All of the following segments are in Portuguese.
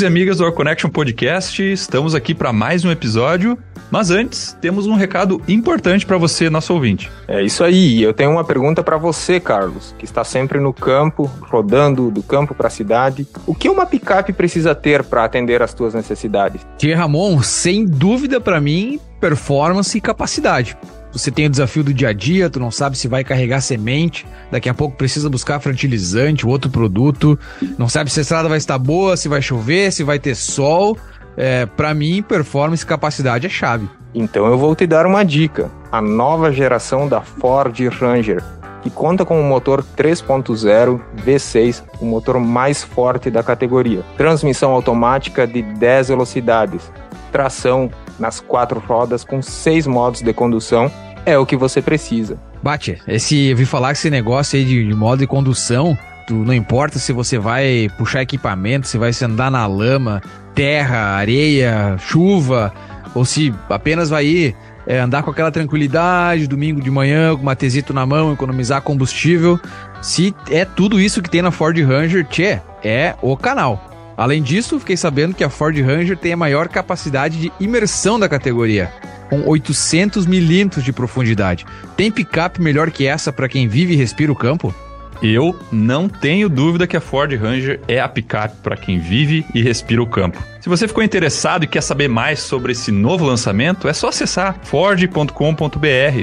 Amigos e amigas do Our Connection Podcast. Estamos aqui para mais um episódio. Mas antes, temos um recado importante para você, nosso ouvinte. É isso aí. Eu tenho uma pergunta para você, Carlos, que está sempre no campo, rodando do campo para a cidade. O que uma picape precisa ter para atender às tuas necessidades? Tia Ramon, sem dúvida para mim, performance e capacidade. Você tem o desafio do dia a dia, tu não sabe se vai carregar semente, daqui a pouco precisa buscar fertilizante, outro produto, não sabe se a estrada vai estar boa, se vai chover, se vai ter sol. É, para mim, performance e capacidade é chave. Então eu vou te dar uma dica: a nova geração da Ford Ranger, que conta com um motor 3.0 V6, o motor mais forte da categoria, transmissão automática de 10 velocidades, tração nas quatro rodas com seis modos de condução é o que você precisa. Bate, esse, eu vi falar que esse negócio aí de, de modo de condução, tu, não importa se você vai puxar equipamento, se vai se andar na lama, terra, areia, chuva, ou se apenas vai ir é, andar com aquela tranquilidade, domingo de manhã, com uma tesito na mão, economizar combustível. Se é tudo isso que tem na Ford Ranger, tchê, é o canal. Além disso, fiquei sabendo que a Ford Ranger tem a maior capacidade de imersão da categoria, com 800 milímetros de profundidade. Tem picape melhor que essa para quem vive e respira o campo? Eu não tenho dúvida que a Ford Ranger é a picape para quem vive e respira o campo. Se você ficou interessado e quer saber mais sobre esse novo lançamento, é só acessar ford.com.br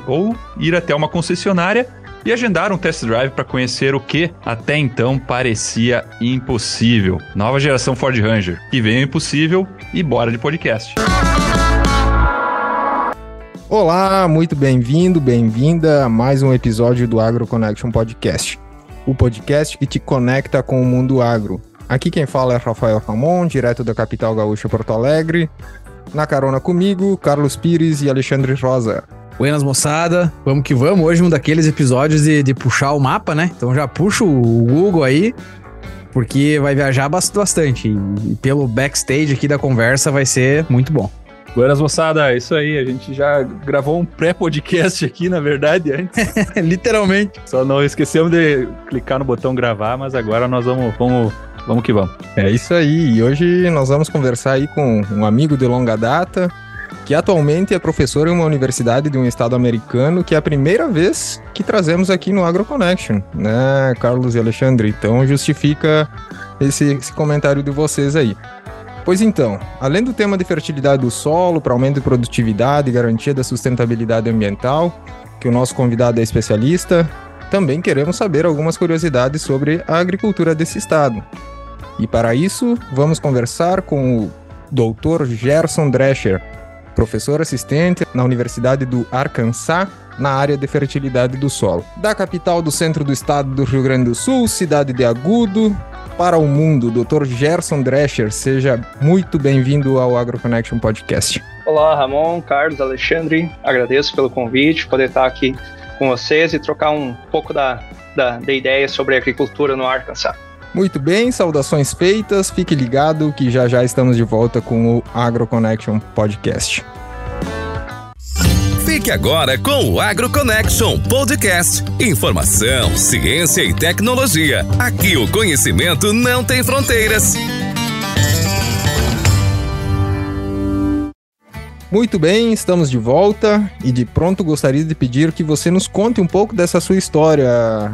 ou ir até uma concessionária e agendar um test drive para conhecer o que até então parecia impossível. Nova geração Ford Ranger, que veio impossível e bora de podcast. Olá, muito bem-vindo, bem-vinda a mais um episódio do Agro Connection Podcast. O podcast que te conecta com o mundo agro. Aqui quem fala é Rafael Ramon, direto da capital gaúcha Porto Alegre. Na carona comigo, Carlos Pires e Alexandre Rosa. Buenas moçada, vamos que vamos. Hoje um daqueles episódios de, de puxar o mapa, né? Então já puxa o Google aí, porque vai viajar bastante. E pelo backstage aqui da conversa vai ser muito bom. Buenas moçada, é isso aí. A gente já gravou um pré-podcast aqui, na verdade, antes. Literalmente. Só não esquecemos de clicar no botão gravar, mas agora nós vamos, vamos, vamos que vamos. É isso aí. E hoje nós vamos conversar aí com um amigo de longa data, que atualmente é professor em uma universidade de um estado americano, que é a primeira vez que trazemos aqui no AgroConnection, né, Carlos e Alexandre? Então justifica esse, esse comentário de vocês aí. Pois então, além do tema de fertilidade do solo, para aumento de produtividade e garantia da sustentabilidade ambiental, que o nosso convidado é especialista, também queremos saber algumas curiosidades sobre a agricultura desse estado. E para isso, vamos conversar com o Dr. Gerson Drescher, professor assistente na Universidade do Arkansas, na área de fertilidade do solo. Da capital do centro do estado do Rio Grande do Sul, cidade de Agudo, para o mundo, Dr. Gerson Drescher, seja muito bem-vindo ao AgroConnection Podcast. Olá, Ramon, Carlos, Alexandre, agradeço pelo convite, poder estar aqui com vocês e trocar um pouco da, da, da ideia sobre agricultura no Arkansas. Muito bem, saudações feitas. Fique ligado que já já estamos de volta com o AgroConnection Podcast. Fique agora com o AgroConnection Podcast. Informação, ciência e tecnologia. Aqui o conhecimento não tem fronteiras. Muito bem, estamos de volta e de pronto gostaria de pedir que você nos conte um pouco dessa sua história,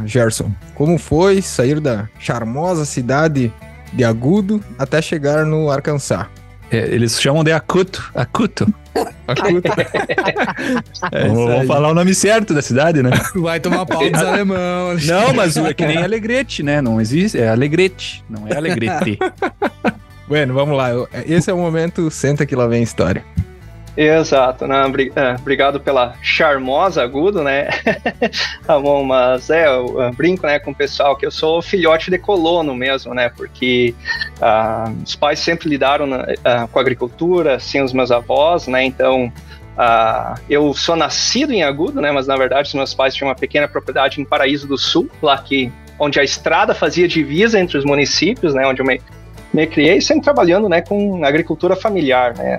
Gerson. Como foi sair da charmosa cidade de Agudo até chegar no Arkansas? É, eles chamam de Acuto. Acuto. Acuto. é, vamos, falar o nome certo da cidade, né? Vai tomar pau dos alemão. Não, mas é que nem Alegrete, né? Não existe, é Alegrete, não é Alegrete. bueno, vamos lá. Esse é o momento, senta que lá vem a história. Exato, né? Obrigado pela charmosa agudo, né? Ramon, mas é, eu brinco né, com o pessoal que eu sou filhote de colono mesmo, né? Porque uh, os pais sempre lidaram uh, com a agricultura, assim, os meus avós, né? Então, uh, eu sou nascido em Agudo, né? Mas na verdade, os meus pais tinham uma pequena propriedade em Paraíso do Sul, lá que onde a estrada fazia divisa entre os municípios, né? Onde eu me, me criei, sempre trabalhando, né? Com agricultura familiar, né?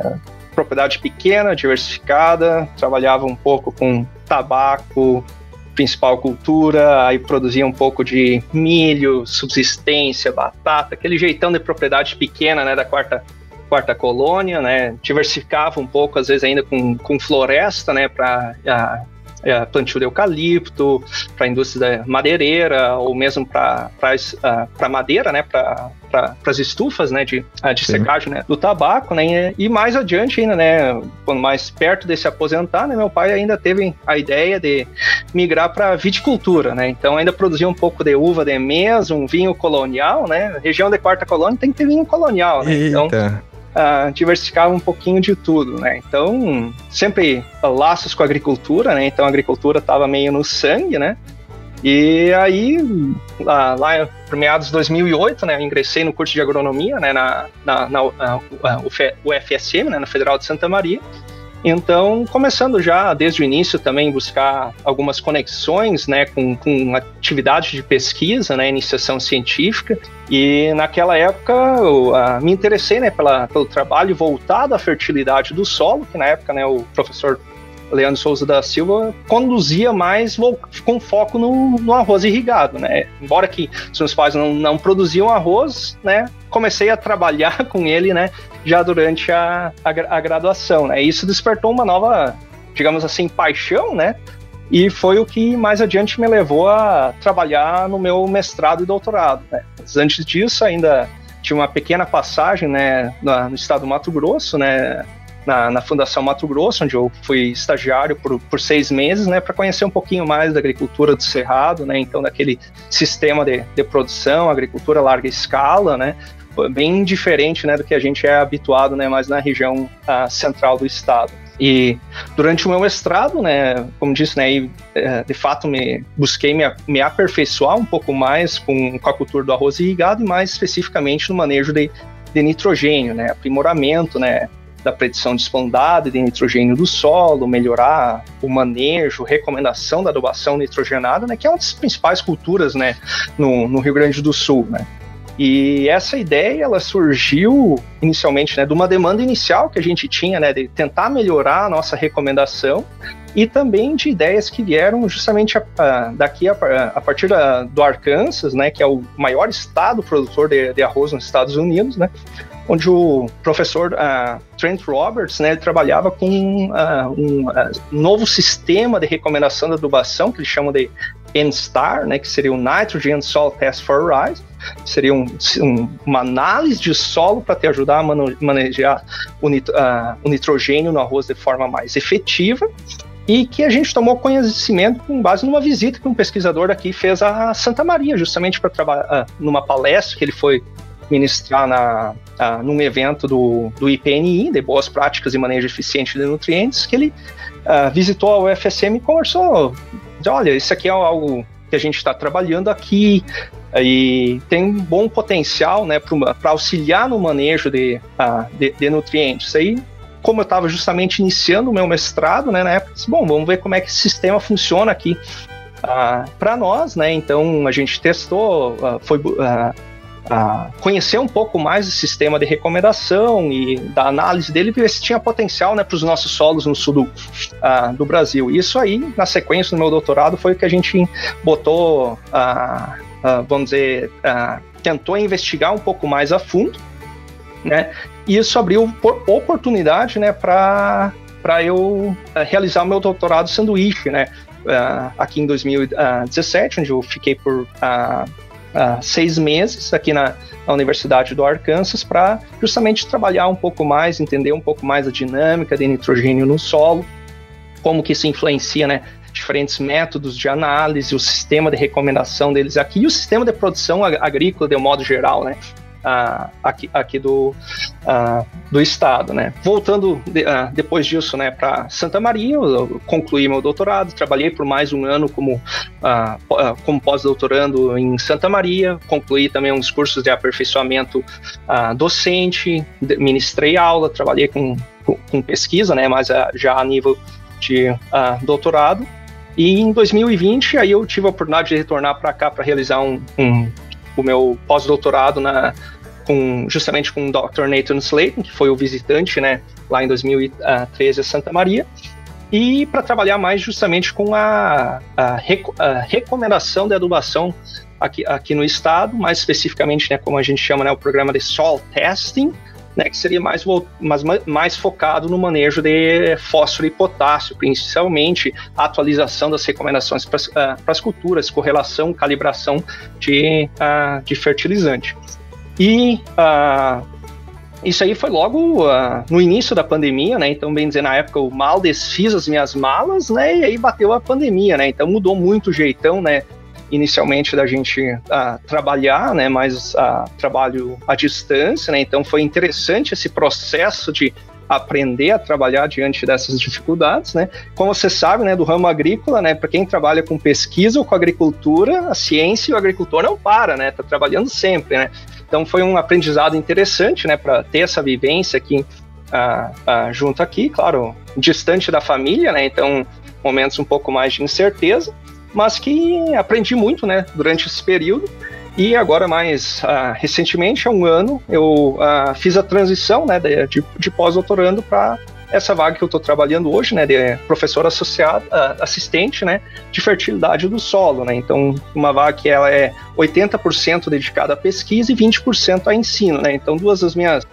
Propriedade pequena, diversificada, trabalhava um pouco com tabaco, principal cultura, aí produzia um pouco de milho, subsistência, batata, aquele jeitão de propriedade pequena, né, da quarta quarta colônia, né, diversificava um pouco, às vezes ainda com, com floresta, né, para é, plantio de eucalipto, para a indústria madeireira, ou mesmo para uh, madeira, né, para pra, as estufas né, de, uh, de secagem né, do tabaco. Né, e mais adiante ainda, né, quando mais perto de se aposentar, né, meu pai ainda teve a ideia de migrar para viticultura. Né, então ainda produzia um pouco de uva de mesa, um vinho colonial. Né, região de quarta colônia tem que ter vinho colonial. Né, então, uh, diversificava um pouquinho de tudo, né? Então, sempre laços com a agricultura, né? Então, a agricultura estava meio no sangue, né? E aí, lá, lá por meados de 2008, né, eu ingressei no curso de agronomia, né, na, na, na, UFSM, né, na Federal de Santa Maria, então, começando já desde o início também buscar algumas conexões né, com, com atividades de pesquisa, né, iniciação científica. E naquela época eu, me interessei né, pela, pelo trabalho voltado à fertilidade do solo, que na época né, o professor Leandro Souza da Silva conduzia mais com foco no, no, arroz irrigado, né? Embora que os meus pais não, não produziam arroz, né? Comecei a trabalhar com ele, né? Já durante a, a, a graduação, né? Isso despertou uma nova, digamos assim, paixão, né? E foi o que mais adiante me levou a trabalhar no meu mestrado e doutorado. Né? Antes disso, ainda tinha uma pequena passagem né, no estado do Mato Grosso, né, na, na Fundação Mato Grosso, onde eu fui estagiário por, por seis meses, né, para conhecer um pouquinho mais da agricultura do Cerrado, né, então daquele sistema de, de produção, agricultura larga escala, né, bem diferente, né, do que a gente é habituado, né, mais na região uh, central do estado. E durante o meu mestrado, né, como disse, né, é, de fato me busquei me, me aperfeiçoar um pouco mais com, com a cultura do arroz irrigado e mais especificamente no manejo de, de nitrogênio, né, aprimoramento, né, da predição de esplendade de nitrogênio do solo, melhorar o manejo, recomendação da adubação nitrogenada, né, que é uma das principais culturas né, no, no Rio Grande do Sul. Né. E essa ideia ela surgiu inicialmente né, de uma demanda inicial que a gente tinha né, de tentar melhorar a nossa recomendação e também de ideias que vieram justamente a, a, daqui a, a partir da, do Arkansas, né, que é o maior estado produtor de, de arroz nos Estados Unidos, né, onde o professor uh, Trent Roberts né, trabalhava com uh, um uh, novo sistema de recomendação da adubação, que eles chamam de NSTAR, né, que seria o Nitrogen Soil Test for Rice, seria um, um, uma análise de solo para te ajudar a manejar o, nit o nitrogênio no arroz de forma mais efetiva e que a gente tomou conhecimento com base numa visita que um pesquisador daqui fez a Santa Maria, justamente para trabalhar numa palestra que ele foi ministrar na, num evento do, do IPNI, de Boas Práticas e Manejo Eficiente de Nutrientes, que ele uh, visitou a UFSM e conversou, olha, isso aqui é algo que a gente está trabalhando aqui e tem um bom potencial né, para auxiliar no manejo de, uh, de, de nutrientes. Aí como eu estava justamente iniciando o meu mestrado, né, na época, disse, bom, vamos ver como é que esse sistema funciona aqui uh, para nós, né? Então a gente testou, foi a conhecer um pouco mais do sistema de recomendação e da análise dele, ver se tinha potencial né, para os nossos solos no sul do, uh, do Brasil. Isso aí, na sequência do meu doutorado, foi o que a gente botou, uh, uh, vamos dizer, tentou investigar um pouco mais a fundo, né? E isso abriu oportunidade, né, para para eu realizar meu doutorado sanduíche, né? aqui em 2017, onde eu fiquei por uh, seis meses aqui na, na Universidade do Arkansas para justamente trabalhar um pouco mais, entender um pouco mais a dinâmica de nitrogênio no solo, como que isso influencia, né? diferentes métodos de análise, o sistema de recomendação deles aqui e o sistema de produção agrícola de um modo geral, né? Uh, aqui, aqui do, uh, do estado, né? Voltando de, uh, depois disso, né, para Santa Maria, eu concluí meu doutorado, trabalhei por mais um ano como, como pós-doutorando em Santa Maria, concluí também uns cursos de aperfeiçoamento docente, ministrei aula, trabalhei com, com, com pesquisa, né, mas já a nível de doutorado. E em 2020, aí eu tive a oportunidade de retornar para cá para realizar um, um, o meu pós-doutorado na com justamente com o Dr. Nathan Slayton, que foi o visitante, né, lá em 2013 a Santa Maria. e para trabalhar mais justamente com a, a, a recomendação de adubação aqui, aqui no estado, mais especificamente, né, como a gente chama, né, o programa de soil testing, né, que seria mais, mais, mais focado no manejo de fósforo e potássio, principalmente a atualização das recomendações para uh, as culturas, correlação, calibração de, uh, de fertilizante. E uh, isso aí foi logo uh, no início da pandemia, né? Então, bem dizer, na época eu mal desfiz as minhas malas, né? E aí bateu a pandemia, né? Então mudou muito o jeitão, né? inicialmente da gente uh, trabalhar, né, mais uh, trabalho à distância, né, então foi interessante esse processo de aprender a trabalhar diante dessas dificuldades, né? Como você sabe, né, do ramo agrícola, né, para quem trabalha com pesquisa ou com agricultura, a ciência e o agricultor não para, né? Tá trabalhando sempre, né? Então foi um aprendizado interessante, né, para ter essa vivência aqui uh, uh, junto aqui, claro, distante da família, né? Então momentos um pouco mais de incerteza, mas que aprendi muito, né, durante esse período. E agora, mais uh, recentemente, há um ano, eu uh, fiz a transição né, de, de pós-doutorando para essa vaga que eu estou trabalhando hoje, né, de professor associado, uh, assistente, né, de fertilidade do solo, né. Então, uma vaga que ela é 80% dedicada à pesquisa e 20% a ensino, né. Então, duas das minhas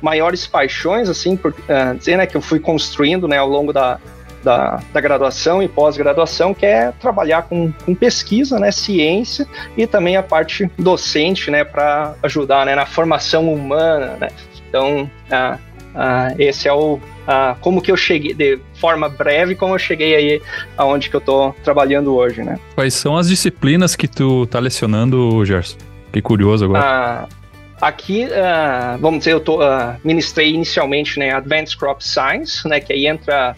maiores paixões, assim, por dizer, né, que eu fui construindo, né, ao longo da, da, da graduação e pós-graduação, que é trabalhar com, com pesquisa, né, ciência e também a parte docente, né, para ajudar né, na formação humana, né. Então, ah, ah, esse é o ah, como que eu cheguei, de forma breve, como eu cheguei aí aonde que eu estou trabalhando hoje, né. Quais são as disciplinas que tu tá lecionando, Gerson? Fiquei curioso agora. Ah, Aqui, uh, vamos dizer, eu tô, uh, ministrei inicialmente né, Advanced Crop Science, né, que aí entra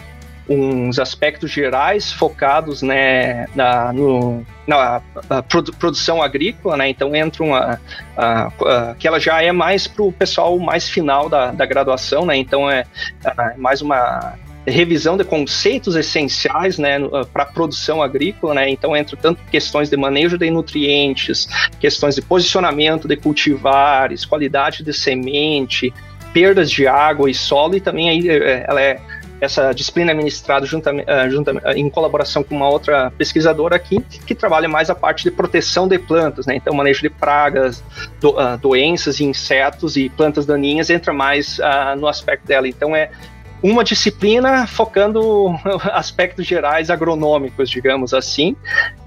uns aspectos gerais focados né, na, no, na produ produção agrícola, né? Então entra uma a, a, que ela já é mais para o pessoal mais final da, da graduação, né? Então é, é mais uma revisão de conceitos essenciais né, para a produção agrícola, né, então entra tanto questões de manejo de nutrientes, questões de posicionamento de cultivares, qualidade de semente, perdas de água e solo, e também aí é, ela é essa disciplina é ministrada uh, junta, uh, em colaboração com uma outra pesquisadora aqui, que trabalha mais a parte de proteção de plantas, né? Então, manejo de pragas, do, uh, doenças e insetos e plantas daninhas entra mais no aspecto dela. Então, é uma disciplina focando aspectos gerais agronômicos, digamos assim,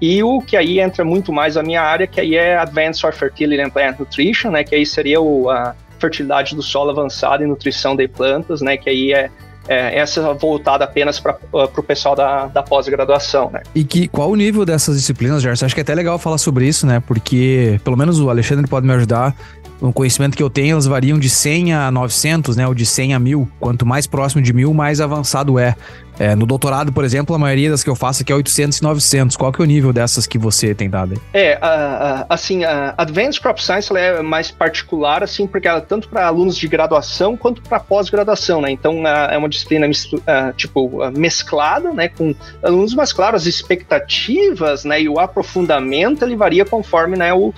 e o que aí entra muito mais a minha área, que aí é Advanced Soil Fertility and Plant Nutrition, né? Que aí seria o, a fertilidade do solo avançada e nutrição de plantas, né? Que aí é é, essa voltada apenas para uh, o pessoal da, da pós-graduação, né? E que, qual o nível dessas disciplinas, Gerson? Acho que é até legal falar sobre isso, né? Porque, pelo menos o Alexandre pode me ajudar, o conhecimento que eu tenho, elas variam de 100 a 900, né? Ou de 100 a 1000. Quanto mais próximo de 1000, mais avançado é. É, no doutorado, por exemplo, a maioria das que eu faço aqui é 800 e 900. Qual que é o nível dessas que você tem dado? É, uh, uh, assim, a Advanced Crop Science é mais particular, assim, porque ela é tanto para alunos de graduação quanto para pós-graduação, né? Então, é uma disciplina, tipo, mesclada, né, com alunos, mas, claro, as expectativas, né, e o aprofundamento, ele varia conforme, né, o,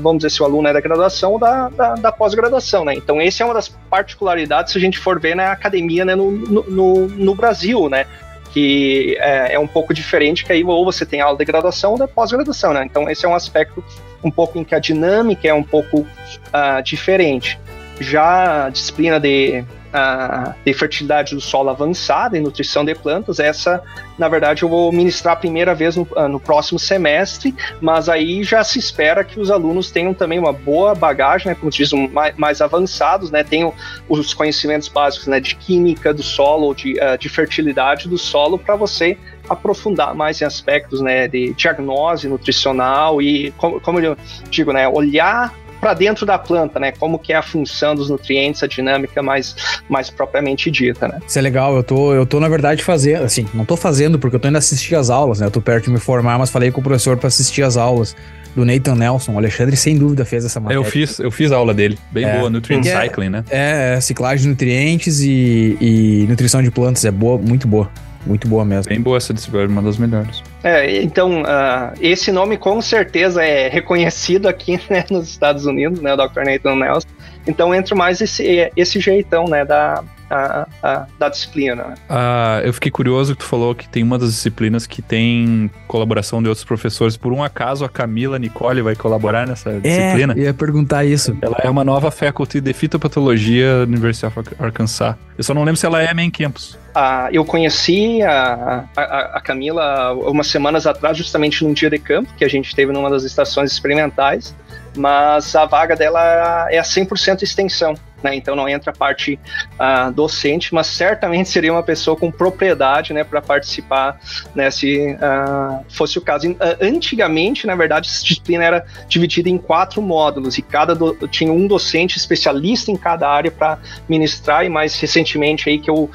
vamos dizer, se o aluno é da graduação ou da, da, da pós-graduação, né? Então, essa é uma das particularidades, se a gente for ver na academia, né, no, no, no Brasil, né? Que é, é, um pouco diferente, que aí ou você tem aula de graduação ou de pós-graduação, né? Então esse é um aspecto um pouco em que a dinâmica é um pouco uh, diferente. Já a disciplina de uh, de fertilidade do solo avançada e nutrição de plantas. Essa, na verdade, eu vou ministrar a primeira vez no, uh, no, próximo semestre, mas aí já se espera que os alunos tenham também uma boa bagagem, né, como diz, um, mais, mais, avançados, né, tenham os conhecimentos básicos né, de química do solo, de, uh, de fertilidade do solo, para você aprofundar mais em aspectos né, de diagnose nutricional e, como, como eu digo, né, olhar para dentro da planta, né? Como que é a função dos nutrientes, a dinâmica mais, mais propriamente dita, né? Isso é legal, eu tô, eu tô na verdade fazendo, assim, não tô fazendo porque eu tô indo assistir as aulas, né? Eu tô perto de me formar, mas falei com o professor para assistir as aulas do Nathan Nelson. O Alexandre, sem dúvida, fez essa matéria. Eu fiz, eu fiz a aula dele. Bem é, boa, Nutrient é, Cycling, né? É, ciclagem de nutrientes e, e nutrição de plantas. É boa, muito boa. Muito boa mesmo. Bem boa essa disciplina, uma das melhores. É, então, uh, esse nome com certeza é reconhecido aqui né, nos Estados Unidos, né, o Dr. Nathan Nelson. Então entra mais esse, esse jeitão, né, da, a, a, da disciplina. Né? Ah, eu fiquei curioso que tu falou que tem uma das disciplinas que tem colaboração de outros professores. Por um acaso, a Camila Nicole vai colaborar nessa disciplina? É, ia perguntar isso. Ela é uma nova faculty de fitopatologia da Universidade of Arkansas. Eu só não lembro se ela é main campus. Ah, eu conheci a, a, a, Camila umas semanas atrás, justamente num dia de campo que a gente teve numa das estações experimentais, mas a vaga dela é a 100% extensão né? Então não entra a parte uh, docente, mas certamente seria uma pessoa com propriedade, né, para participar, né, se uh, fosse o caso. Uh, antigamente, na verdade, essa disciplina era dividida em quatro módulos e cada do, tinha um docente especialista em cada área para ministrar. E mais recentemente aí que eu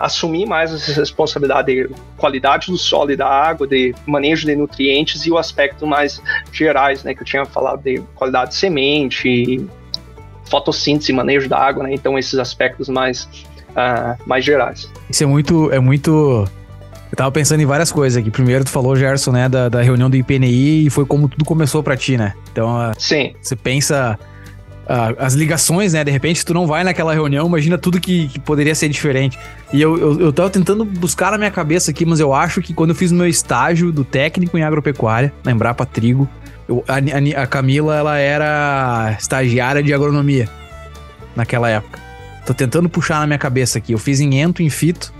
assumir mais essa responsabilidade de qualidade do solo e da água, de manejo de nutrientes e o aspecto mais gerais, né, que eu tinha falado de qualidade de semente, fotossíntese, manejo da água, né? Então esses aspectos mais, uh, mais gerais. Isso é muito, é muito. Eu tava pensando em várias coisas aqui. Primeiro, tu falou, Gerson, né, da, da reunião do IPNI e foi como tudo começou para ti, né? Então, uh, Sim. você pensa as ligações, né? De repente, tu não vai naquela reunião, imagina tudo que, que poderia ser diferente. E eu, eu, eu tava tentando buscar na minha cabeça aqui, mas eu acho que quando eu fiz o meu estágio do técnico em agropecuária, na Embrapa Trigo, eu, a, a, Camila, ela era estagiária de agronomia naquela época. Tô tentando puxar na minha cabeça aqui. Eu fiz em ento, em fito.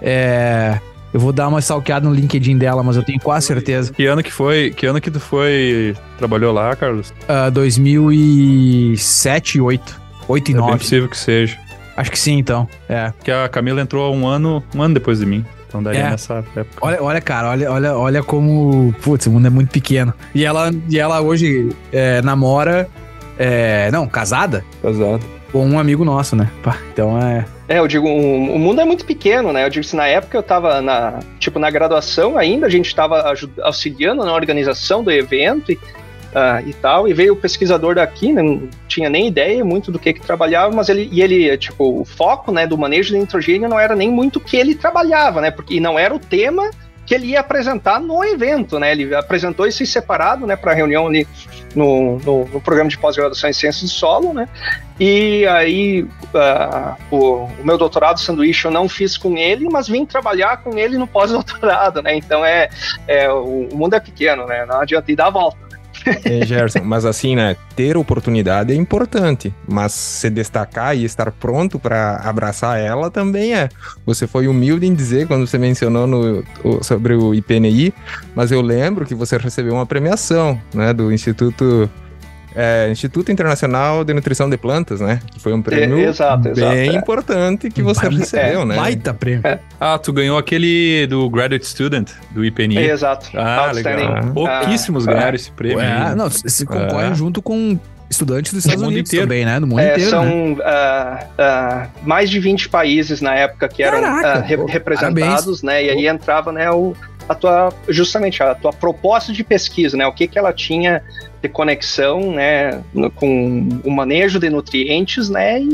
É, eu vou dar uma stalkeada no LinkedIn dela, mas eu tenho quase certeza. Que ano que foi? Que ano que tu foi trabalhou lá, Carlos? Uh, 2007 e 8. 8 e é 9. É possível que seja. Acho que sim, então. É. Que a Camila entrou um ano, um ano depois de mim. Então daria É. nessa época. Olha, olha, cara, olha, olha, olha como. Putz, o mundo é muito pequeno. E ela, e ela hoje é, namora. é, não, casada Casado. Com um amigo nosso, né? Pá, então é. É, eu digo, o, o mundo é muito pequeno, né? Eu digo, se na época eu tava na, tipo, na graduação ainda, a gente estava auxiliando na organização do evento e, ah, e tal, e veio o pesquisador daqui, né, não tinha nem ideia muito do que que trabalhava, mas ele, e ele, tipo, o foco, né, do manejo de nitrogênio não era nem muito o que ele trabalhava, né? Porque e não era o tema que ele ia apresentar no evento, né? Ele apresentou isso separado, né, para reunião ali no, no, no programa de pós-graduação em ciências do solo, né? E aí uh, o, o, meu doutorado sanduíche eu não fiz com ele, mas vim trabalhar com ele no pós-doutorado, né? Então é, é o, o mundo é pequeno, né? Não adianta ir dar a volta. É, Gerson, mas assim, né? Ter oportunidade é importante, mas se destacar e estar pronto para abraçar ela também é. Você foi humilde em dizer quando você mencionou no, sobre o IPNI, mas eu lembro que você recebeu uma premiação, né, do Instituto é, Instituto Internacional de Nutrição de Plantas, né? Que foi um prêmio É, exato, bem exato, é. importante que você Baita- recebeu, né? Baita prêmio. Ah, tu ganhou aquele do Graduate Student, do IPNI. É, exato. Ah, legal. Pouquíssimos Ah, ganharam esse prêmio. É, aí. não, se concorrem É. junto com estudantes dos Estados mundo Unidos inteiro. também, né? Do mundo É, inteiro, né? são ah, ah, mais de 20 países na época que eram Caraca, ah, re- pô, representados, né? E aí entrava, né, o, a tua, justamente a tua proposta de pesquisa, né? O que que ela tinha de conexão, né, no- com o manejo de nutrientes, né? E,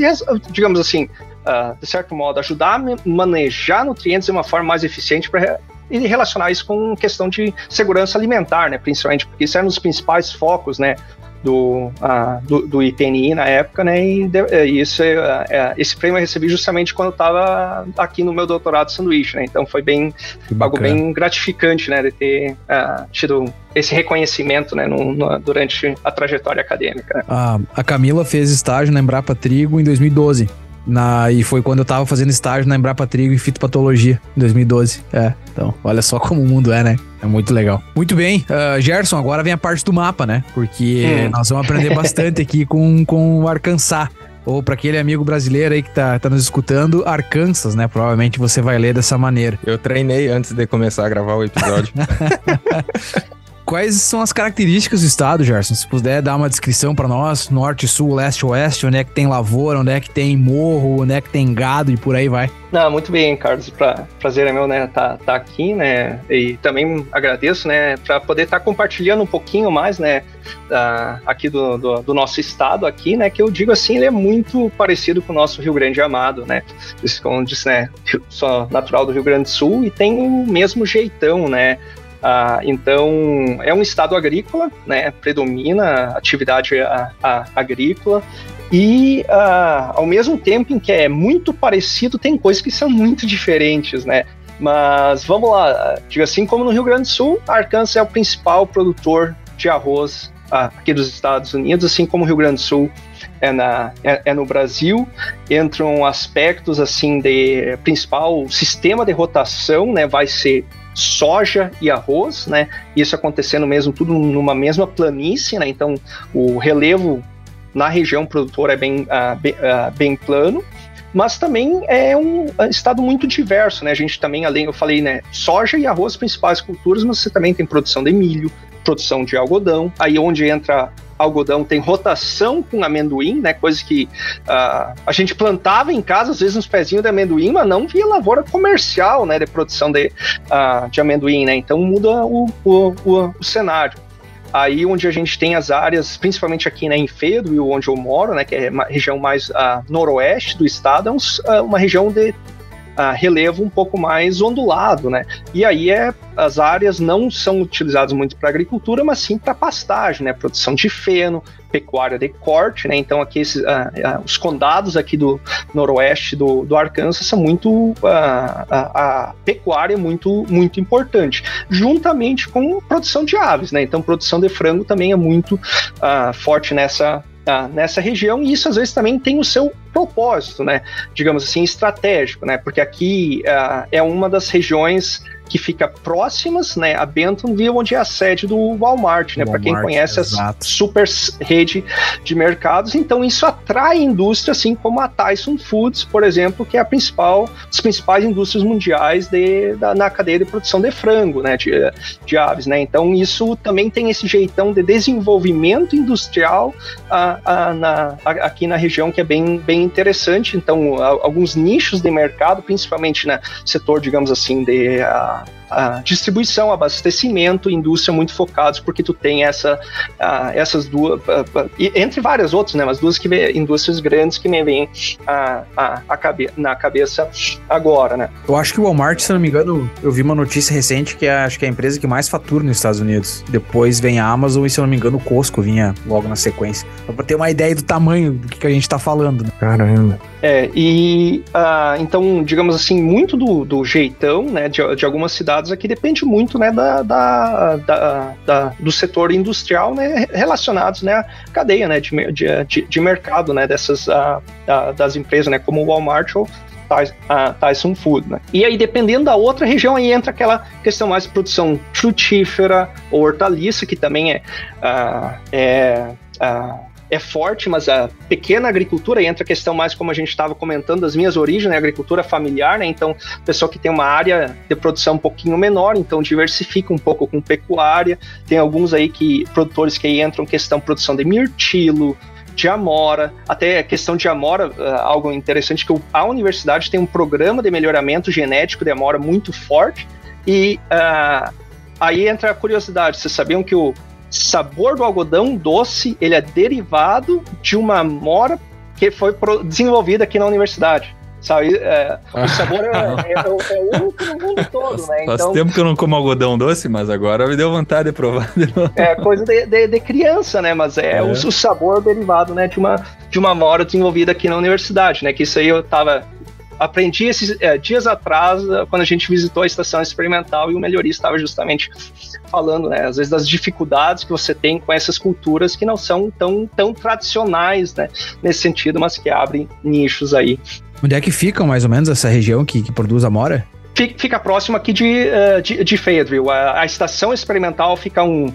digamos assim, ah, de certo modo, ajudar a manejar nutrientes de uma forma mais eficiente para e relacionar isso com questão de segurança alimentar, né? Principalmente porque isso era um dos principais focos, né? Do, ah, do, do IPNI na época, né? E, e isso, é, é, esse prêmio eu recebi justamente quando eu estava aqui no meu doutorado sanduíche, né? Então foi bem algo bem gratificante, né? De ter ah, tido esse reconhecimento, né? no- no- durante a trajetória acadêmica. né? A, a Camila fez estágio na Embrapa Trigo em 2012. Na, e foi quando eu tava fazendo estágio na Embrapa Trigo em fitopatologia, em 2012. É, então, olha só como o mundo é, né? É muito legal. Muito bem, ah, Gerson, agora vem a parte do mapa, né? Porque Hum. nós vamos aprender bastante aqui com, com o Arkansas. Ou para aquele amigo brasileiro aí que tá, tá nos escutando, Arkansas, né? Provavelmente você vai ler dessa maneira. Eu treinei antes de começar a gravar o episódio. Quais são as características do estado, Gerson? Se puder dar uma descrição para nós, norte, sul, leste, oeste, onde é que tem lavoura, onde é que tem morro, onde é que tem gado e por aí vai. Não, muito bem, Carlos. Pra, prazer é meu, né, tá, tá aqui, né, e também agradeço, né, para poder estar compartilhando um pouquinho mais, né, da- aqui do, do, do nosso estado aqui, né, que eu digo assim, ele é muito parecido com o nosso Rio Grande amado, né, como disse, né, sou natural do Rio Grande do Sul e tem o mesmo jeitão, né, Ah, então, é um estado agrícola, né? Predomina a atividade a, a, agrícola. E ah, ao mesmo tempo em que é muito parecido, tem coisas que são muito diferentes, né? Mas vamos lá, diga assim como no Rio Grande do Sul, Arkansas é o principal produtor de arroz ah, aqui dos Estados Unidos, assim como o Rio Grande do Sul é, na, é, é, no Brasil. Entram aspectos assim de principal sistema de rotação, né? Vai ser soja e arroz, né? Isso acontecendo mesmo tudo numa mesma planície, né? Então o relevo na região produtora é bem, uh, bem, uh, bem plano mas também é um estado muito diverso, né? A gente também, além, eu falei, né, soja e arroz principais culturas, mas você também tem produção de milho, produção de algodão, aí onde entra algodão tem rotação com amendoim, né? Coisa que uh, a gente plantava em casa, às vezes uns pezinhos de amendoim, mas não via lavoura comercial, né? De produção de, uh, de amendoim, né? Então muda o, o, o, o cenário. Aí onde a gente tem as áreas, principalmente aqui né, em Fayetteville, onde eu moro, né, que é a região mais uh, noroeste do estado, é um, uh, uma região de uh, relevo um pouco mais ondulado, né? E aí é, as áreas não são utilizadas muito para agricultura, mas sim para pastagem, né? Produção de feno, pecuária de corte, né? Então aqui esses, uh, uh, os condados aqui do noroeste do, do Arkansas são muito uh, a, a pecuária é muito muito importante, juntamente com produção de aves, né? Então produção de frango também é muito forte nessa nessa região e isso às vezes também tem o seu propósito, né? Digamos assim, estratégico, né? Porque aqui uh, é uma das regiões que fica próximas, né, a Bentonville, onde é a sede do Walmart, né, para quem conhece exato. a super rede de mercados. Então isso atrai indústria, assim como a Tyson Foods, por exemplo, que é a principal, as principais indústrias mundiais de, da, na cadeia de produção de frango, né, de, de aves, né. Então isso também tem esse jeitão de desenvolvimento industrial a, a, na, a, aqui na região que é bem, bem interessante. Então alguns nichos de mercado, principalmente né, setor, digamos assim, de a, 감사합니다. Distribuição, abastecimento, indústria muito focados, porque tu tem essa, essas duas, entre várias outras, né, mas duas que indústrias grandes que me vêm a, a, a cabe, na cabeça agora, né. Eu acho que o Walmart, se não me engano, eu vi uma notícia recente que é, acho que é a empresa que mais fatura nos Estados Unidos. Depois vem a Amazon e, se eu não me engano, o Costco vinha logo na sequência. Pra ter uma ideia do tamanho do que, que a gente tá falando, né? Caramba. É, e uh, então, digamos assim, muito do, do jeitão né, de, de, algumas cidades aqui depende muito né, da, da, da, da, do setor industrial né, relacionados né, à cadeia né, de, de, de mercado né, dessas uh, das empresas, né, como o Walmart ou Tyson Food. Né? E aí, dependendo da outra região, aí entra aquela questão mais de produção frutífera ou hortaliça, que também é, uh, é é forte, mas a pequena agricultura, e entra a questão mais como a gente estava comentando, das minhas origens, né, agricultura familiar, né, então pessoa que tem uma área de produção um pouquinho menor, então diversifica um pouco com pecuária, tem alguns aí que, produtores que aí entram questão produção de mirtilo, de amora, até a questão de amora, uh, algo interessante que a universidade tem um programa de melhoramento genético de amora muito forte, e uh, aí entra a curiosidade, vocês sabiam que o sabor do algodão doce, ele é derivado de uma mora que foi desenvolvida aqui na universidade. Sabe? É, o sabor é, é, é, é, único no mundo todo, né? Então, Faz tempo que eu não como algodão doce, mas agora me deu vontade de provar. De é coisa de, de, de, criança, né? Mas é, o, é. o, sabor derivado, né, de uma, de uma mora desenvolvida aqui na universidade, né? Que isso aí eu tava aprendi esses é, dias atrás, quando a gente visitou a estação experimental, e o melhorista estava justamente falando, né, às vezes das dificuldades que você tem com essas culturas que não são tão, tão tradicionais, né, nesse sentido, mas que abrem nichos aí. Onde é que fica mais ou menos essa região que, que produz a mora? Fica próximo aqui de, eh, de, de Fayetteville. A, a, estação experimental fica um,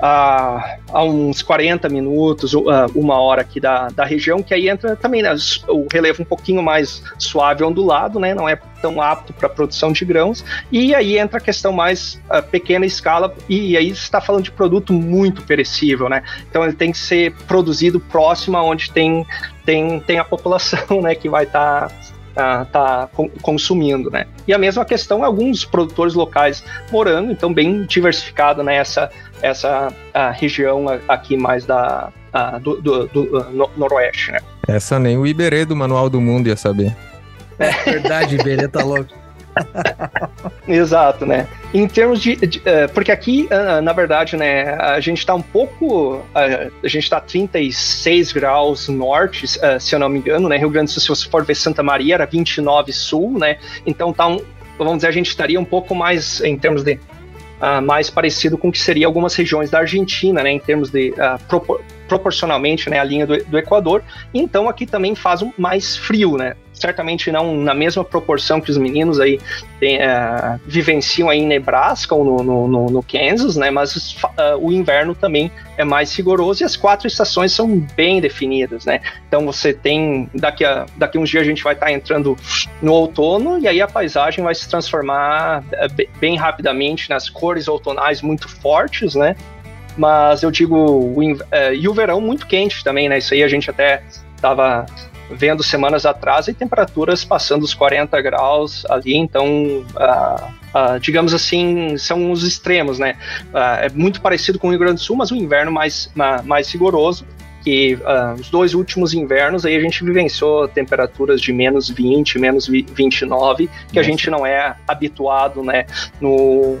a, a uns 40 minutos, uma hora aqui da, da região, que aí entra também né, o relevo um pouquinho mais suave ondulado, né? Não é tão apto para produção de grãos. E aí entra a questão mais pequena escala, e aí está falando de produto muito perecível, né? Então ele tem que ser produzido próximo aonde tem, tem, tem a população, né? Que vai estar. Tá está tá consumindo, né? E a mesma questão alguns produtores locais morando, então bem diversificado nessa né, essa a região aqui mais da a, do, do, do no, noroeste, né? Essa nem o Iberê do Manual do Mundo ia saber. É verdade, Iberê tá louco. Exato, né? Em termos de. de uh, porque aqui, uh, na verdade, né, a gente está um pouco. Uh, a gente está 36 graus norte, se eu não me engano, né? Rio Grande do Sul, se você for ver Santa Maria, era 29 sul, né? Então tá um, vamos dizer, a gente estaria um pouco mais em termos de. mais parecido com o que seria algumas regiões da Argentina, né? Em termos de propor proporcionalmente né, a linha do, do Equador. Então aqui também faz um mais frio, né? Certamente não na mesma proporção que os meninos aí tem, uh, vivenciam aí em Nebraska ou no, no, no Kansas, né? Mas uh, o inverno também é mais rigoroso e as quatro estações são bem definidas, né? Então você tem daqui a daqui uns dias a gente vai estar tá entrando no outono e aí a paisagem vai se transformar uh, bem rapidamente nas cores outonais muito fortes, né? mas eu digo, o, e o verão muito quente também, né? Isso aí a gente até estava vendo semanas atrás e temperaturas passando os 40 graus ali, então, uh, uh, digamos assim, são os extremos, né? Uh, é muito parecido com o Rio Grande do Sul, mas o inverno mais, mais rigoroso que os dois últimos invernos aí a gente vivenciou temperaturas de menos 20, menos 29, que Nossa. a gente não é habituado, né, no,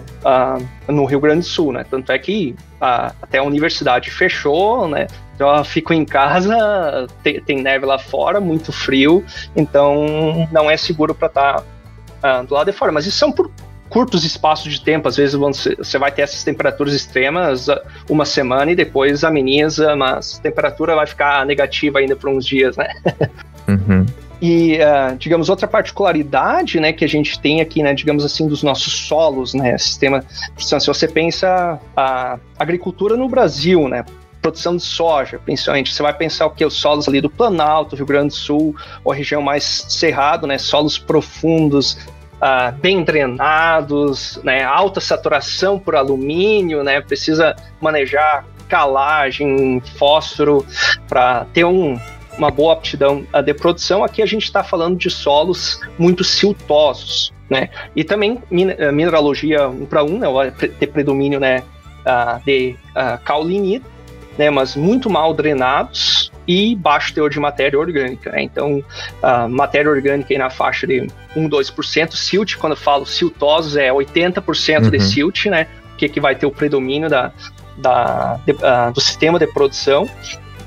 no Rio Grande do Sul, né? Tanto é que até a universidade fechou, né? Então eu fico em casa, tem, tem, neve lá fora, muito frio, então não é seguro para estar tá, do lado de fora. Mas isso são por curtos espaços de tempo. Às vezes você vai ter essas temperaturas extremas ah, uma semana e depois ameniza, mas a temperatura vai ficar negativa ainda por uns dias, né? Uhum. E, uh, digamos, outra particularidade, né, que a gente tem aqui, né, digamos assim, dos nossos solos, né, sistema, se você pensa a agricultura no Brasil, né, produção de soja, principalmente, você vai pensar o que? Os solos ali do Planalto, Rio Grande do Sul, ou região mais cerrado, né, solos profundos, uh, bem drenados, né, alta saturação por alumínio, né, precisa manejar calagem, fósforo para ter um, uma boa aptidão de produção. Aqui a gente está falando de solos muito siltosos, né? E também mineralogia 1 para 1, né? ter predomínio né, uh, de uh, caulinita, né? Mas muito mal drenados e baixo teor de matéria orgânica. Né? Então, a matéria orgânica aí na faixa de 1, 2%. Silt, quando eu falo siltosos, é 80% uhum. de silt, né? Que, que vai ter o predomínio da, da, de, uh, do sistema de produção.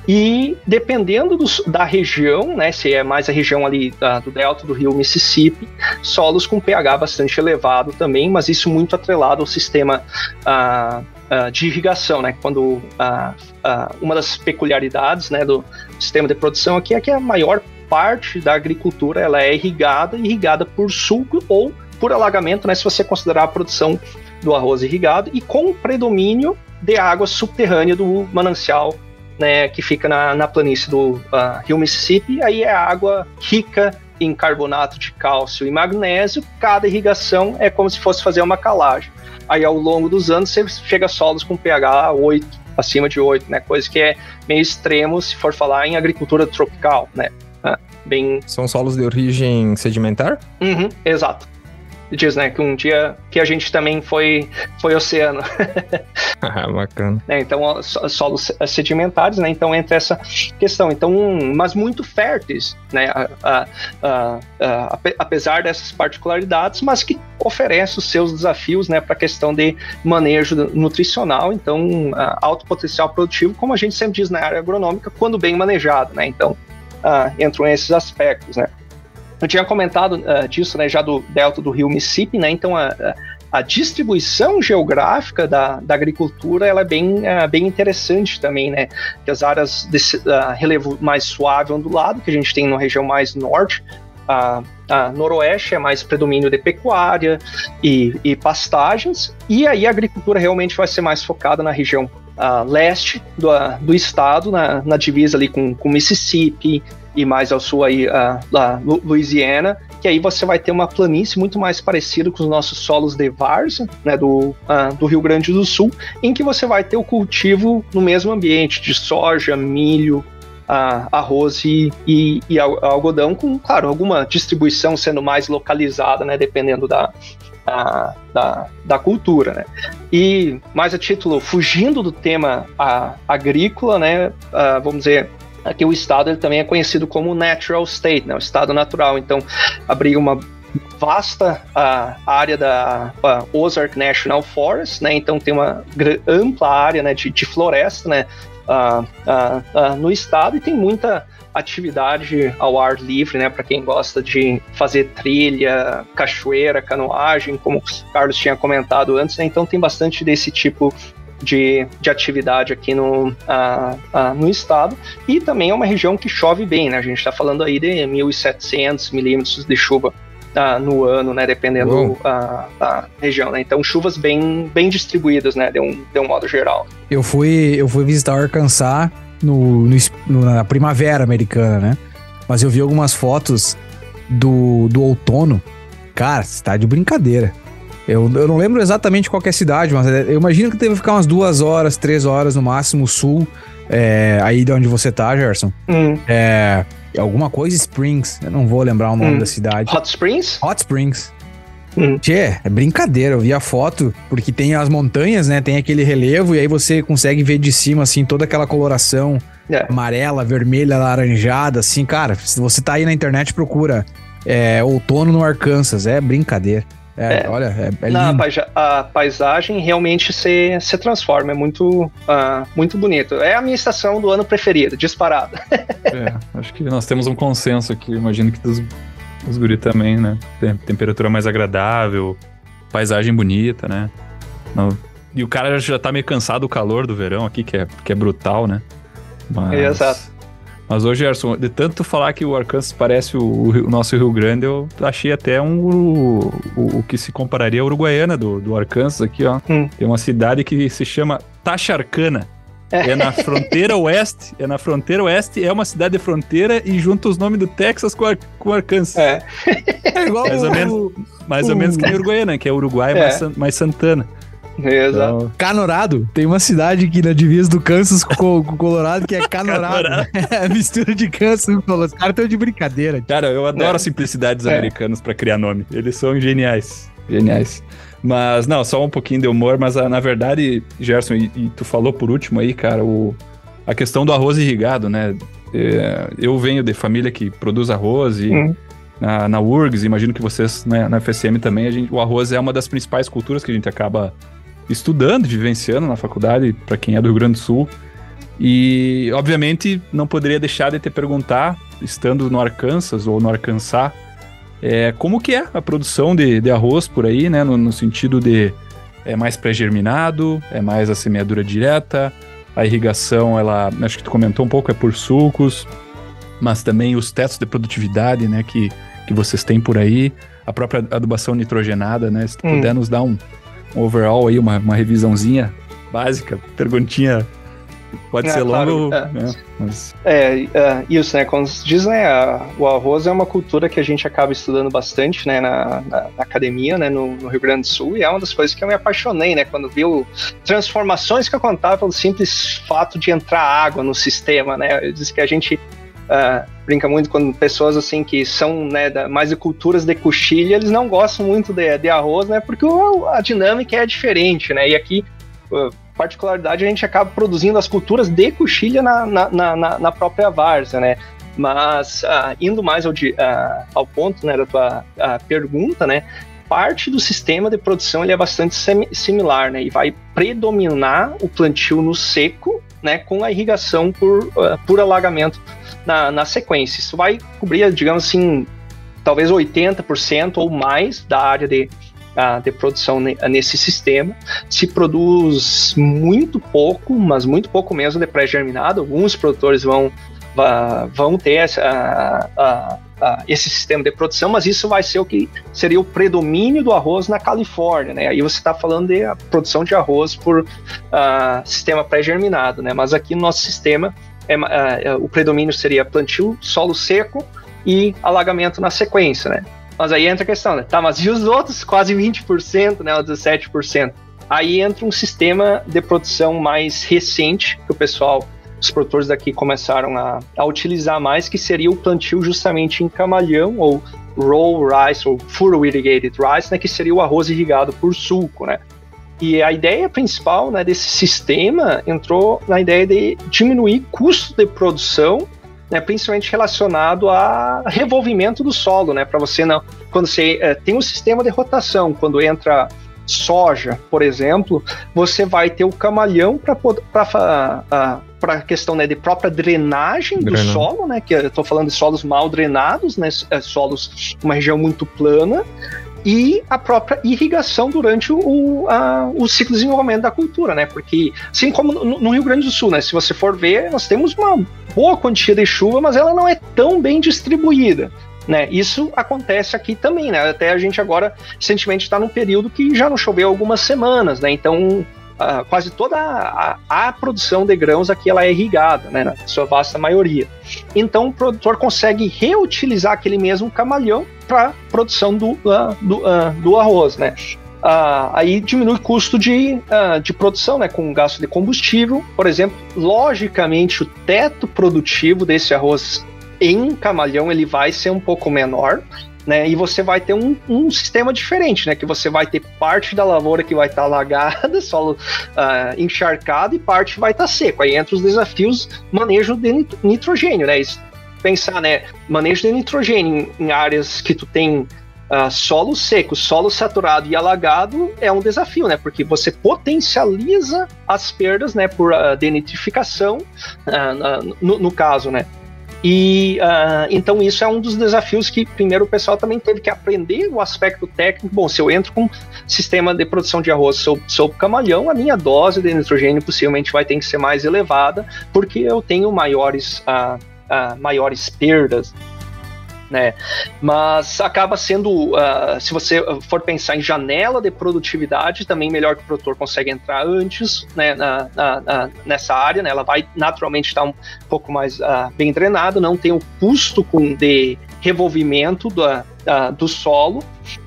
E dependendo do, da região, né, se é mais a região ali uh, do delta do rio Mississippi, solos com pH bastante elevado também, mas isso muito atrelado ao sistema uh, uh, de irrigação, né? Quando uh, uh, uma das peculiaridades, né, do sistema de produção aqui é que a maior parte da agricultura ela é irrigada, irrigada por sulco ou por alagamento, né? Se você considerar a produção do arroz irrigado e com predomínio de água subterrânea do manancial né, que fica na, na planície do uh, rio Mississippi, aí é água rica em carbonato de cálcio e magnésio, cada irrigação é como se fosse fazer uma calagem aí ao longo dos anos você chega a solos com pH 8, acima de 8, né? Coisa que é meio extremo se for falar em agricultura tropical, né? Ah, bem... São solos de origem sedimentar? Uhum, exato diz, né, que um dia que a gente também foi, foi oceano. ah, bacana. É, então, solos sedimentares, né, então entra essa questão. Então, mas muito férteis, né, a, a, a, apesar dessas particularidades, mas que oferece os seus desafios, né, para a questão de manejo nutricional, então, alto potencial produtivo, como a gente sempre diz na área agronômica, quando bem manejado, né, então, uh, entram esses aspectos, né. Eu tinha comentado uh, disso, né, já do delta do rio Mississippi, né, então a, a distribuição geográfica da, da agricultura ela é bem, uh, bem interessante também, né, que as áreas de uh, relevo mais suave ondulado, que a gente tem na região mais norte, a, a, noroeste é mais predomínio de pecuária e, e, pastagens, e aí a agricultura realmente vai ser mais focada na região uh, leste do, do estado, na, na, divisa ali com, com Mississippi, e mais ao sul aí, uh, lá, Louisiana, que aí você vai ter uma planície muito mais parecida com os nossos solos de várzea, né, do, uh, do Rio Grande do Sul, em que você vai ter o cultivo no mesmo ambiente de soja, milho, uh, arroz e, e, e, algodão, com, claro, alguma distribuição sendo mais localizada, né, dependendo da, da, da, cultura, né? E mais a título, fugindo do tema a, agrícola, né? Vamos dizer, Aqui o estado ele também é conhecido como natural state, né, o estado natural. Então, abriga uma vasta a área da a Ozark National Forest, né? Então tem uma ampla área né, de, de floresta, né? Uh, uh, uh, no estado e tem muita atividade ao ar livre, né? Para quem gosta de fazer trilha, cachoeira, canoagem, como o Carlos tinha comentado antes, né? Então tem bastante desse tipo de, de atividade aqui no, uh, uh, no estado. E também é uma região que chove bem, né? A gente está falando aí de 1.700 milímetros de chuva uh, no ano, né? Dependendo da região, né? Então, chuvas bem, bem distribuídas, né? De um, de um modo geral. Eu fui, eu fui visitar o Arkansas no, no, na primavera americana, né? Mas eu vi algumas fotos do, do outono. Cara, está de brincadeira. Eu, eu não lembro exatamente qual é a cidade, mas eu imagino que deve ficar umas duas horas, três horas no máximo sul, é, aí de onde você tá, Gerson. Hum. É, alguma coisa Springs, eu não vou lembrar o nome hum. da cidade. Hot Springs? Hot Springs. Hum. Tchê, é brincadeira. Eu vi a foto, porque tem as montanhas, né? Tem aquele relevo, e aí você consegue ver de cima, assim, toda aquela coloração é. amarela, vermelha, laranjada, assim, cara. Se você tá aí na internet, procura é, outono no Arkansas. É brincadeira. É, é, olha, é, é Não, a, paisagem realmente se, se transforma, é muito, uh, muito bonito. É a minha estação do ano preferida, disparada. é, acho que nós temos um consenso aqui, imagino que dos, dos guri também, né? Tem, temperatura mais agradável, paisagem bonita, né? e o cara já tá meio cansado do calor do verão aqui, que é, que é brutal, né? Mas... Exato. Mas hoje, Gerson, de tanto falar que o Arkansas parece o, o nosso Rio Grande, eu achei até um o, o, o que se compararia à Uruguaiana do, do Arkansas aqui, ó. Hum. Tem uma cidade que se chama Taxarcana. É na fronteira oeste, é na fronteira oeste, é uma cidade de fronteira e junta os nomes do Texas com, com Arkansas. É. é igual mais, o, ou menos, mais o, ou menos que a Uruguaiana, que é Uruguai é. Mais, mais Santana. Exato. Então, Canorado. Tem uma cidade aqui na divisa do Kansas com, o Colorado que é Canorado. Canorado. É mistura de Kansas com Colorado. Os caras estão de brincadeira. Cara, eu adoro é. a simplicidade dos é. americanos para criar nome. Eles são geniais. Geniais. Mas, não, só um pouquinho de humor, mas ah, na verdade, Gerson, e, e, tu falou por último aí, cara, o, a questão do arroz irrigado, né? É, eu venho de família que produz arroz e hum. na, na URGS, imagino que vocês né, na FSM também, a gente, o arroz é uma das principais culturas que a gente acaba estudando, vivenciando na faculdade, para quem é do Rio Grande do Sul. E, obviamente, não poderia deixar de te perguntar, estando no Arkansas ou no Arkansas, é, como que é a produção de, de arroz por aí, né? No, no sentido de é mais pré-germinado, é mais a semeadura direta, a irrigação, ela, acho que tu comentou um pouco, é por sulcos, mas também os testes de produtividade, né, que, que vocês têm por aí, a própria adubação nitrogenada, né? Se tu hum. puder nos dar um, um overall aí, uma, uma revisãozinha básica, perguntinha Pode é, ser claro, longo, é. Né? Mas... É, é, isso, né? Como diz, né? A, o arroz é uma cultura que a gente acaba estudando bastante, né? Na, na, na academia, né? No, no, Rio Grande do Sul e é uma das coisas que eu me apaixonei, né? Quando vi transformações que acontecem pelo simples fato de entrar água no sistema, né? Eu disse que a gente Uh, brinca muito com pessoas assim que são né, da, mais de culturas de coxilha, eles não gostam muito de, de arroz, né? Porque o, a dinâmica é diferente, né? E aqui, uh, particularidade, a gente acaba produzindo as culturas de coxilha na, na, na, na própria várzea, né? Mas uh, indo mais ao, de, ao ponto né, da tua pergunta, né? Parte do sistema de produção ele é bastante similar, né? E vai predominar o plantio no seco, né? Com a irrigação por, por alagamento na, na sequência. Isso vai cobrir, digamos assim, talvez 80% ou mais da área de, uh, de produção nesse sistema. Se produz muito pouco, mas muito pouco mesmo de pré-germinado. Alguns produtores vão, uh, vão ter essa, uh, esse sistema de produção, mas isso vai ser o que seria o predomínio do arroz na Califórnia, né? Aí você está falando de produção de arroz por sistema pré-germinado, né? Mas aqui no nosso sistema é, é, o predomínio seria plantio, solo seco e alagamento na sequência, né? Mas aí entra a questão, né? Tá, mas e os outros quase 20%, né? Ou 17%? Aí entra um sistema de produção mais recente que o pessoal, os produtores daqui começaram a, a utilizar mais, que seria o plantio justamente em camalhão ou roll rice ou furrow irrigated rice, né? Que seria o arroz irrigado por sulco, né? E a ideia principal né, desse sistema entrou na ideia de diminuir custo de produção né, principalmente relacionado a revolvimento do solo, né, para você não, quando você é, tem um sistema de rotação, quando entra soja, por exemplo, você vai ter o camalhão para para a questão né, de própria drenagem do solo, né? Que eu estou falando de solos mal drenados, né? É, solos uma região muito plana e a própria irrigação durante o, a, o ciclo de desenvolvimento da cultura, né? Porque, assim como no, no, Rio Grande do Sul, né? Se você for ver, nós temos uma boa quantia de chuva, mas ela não é tão bem distribuída. Né? Isso acontece aqui também, né? Até a gente agora, recentemente, está num período que já não choveu algumas semanas, né? Então, Uh, quase toda a, a, a, produção de grãos aqui ela é irrigada, né, na sua vasta maioria. Então o produtor consegue reutilizar aquele mesmo camalhão para produção do, uh, do, uh, do, arroz, né? aí diminui o custo de, de produção, né, com gasto de combustível, por exemplo. Logicamente, o teto produtivo desse arroz em camalhão ele vai ser um pouco menor, né? E você vai ter um, um sistema diferente, né? Que você vai ter parte da lavoura que vai estar tá alagada, solo uh, encharcado, e parte vai estar tá seco. Aí entra os desafios manejo de nitrogênio, né? Isso, pensar, né? Manejo de nitrogênio em, em áreas que tu tem Uh, solo seco, solo saturado e alagado é um desafio, né? Porque você potencializa as perdas, né? Por uh, denitrificação, uh, no, no, caso, né? E uh, então isso é um dos desafios que primeiro o pessoal também teve que aprender o aspecto técnico. Bom, se eu entro com sistema de produção de arroz sob, sob camalhão, a minha dose de nitrogênio possivelmente vai ter que ser mais elevada, porque eu tenho maiores, uh, uh, maiores perdas né? Mas acaba sendo, uh, se você for pensar em janela de produtividade, também melhor que o produtor consegue entrar antes, né, na, na, na, nessa área, né? Ela vai naturalmente estar um pouco mais uh, bem drenada, não tem o custo com, de revolvimento do, uh, do solo,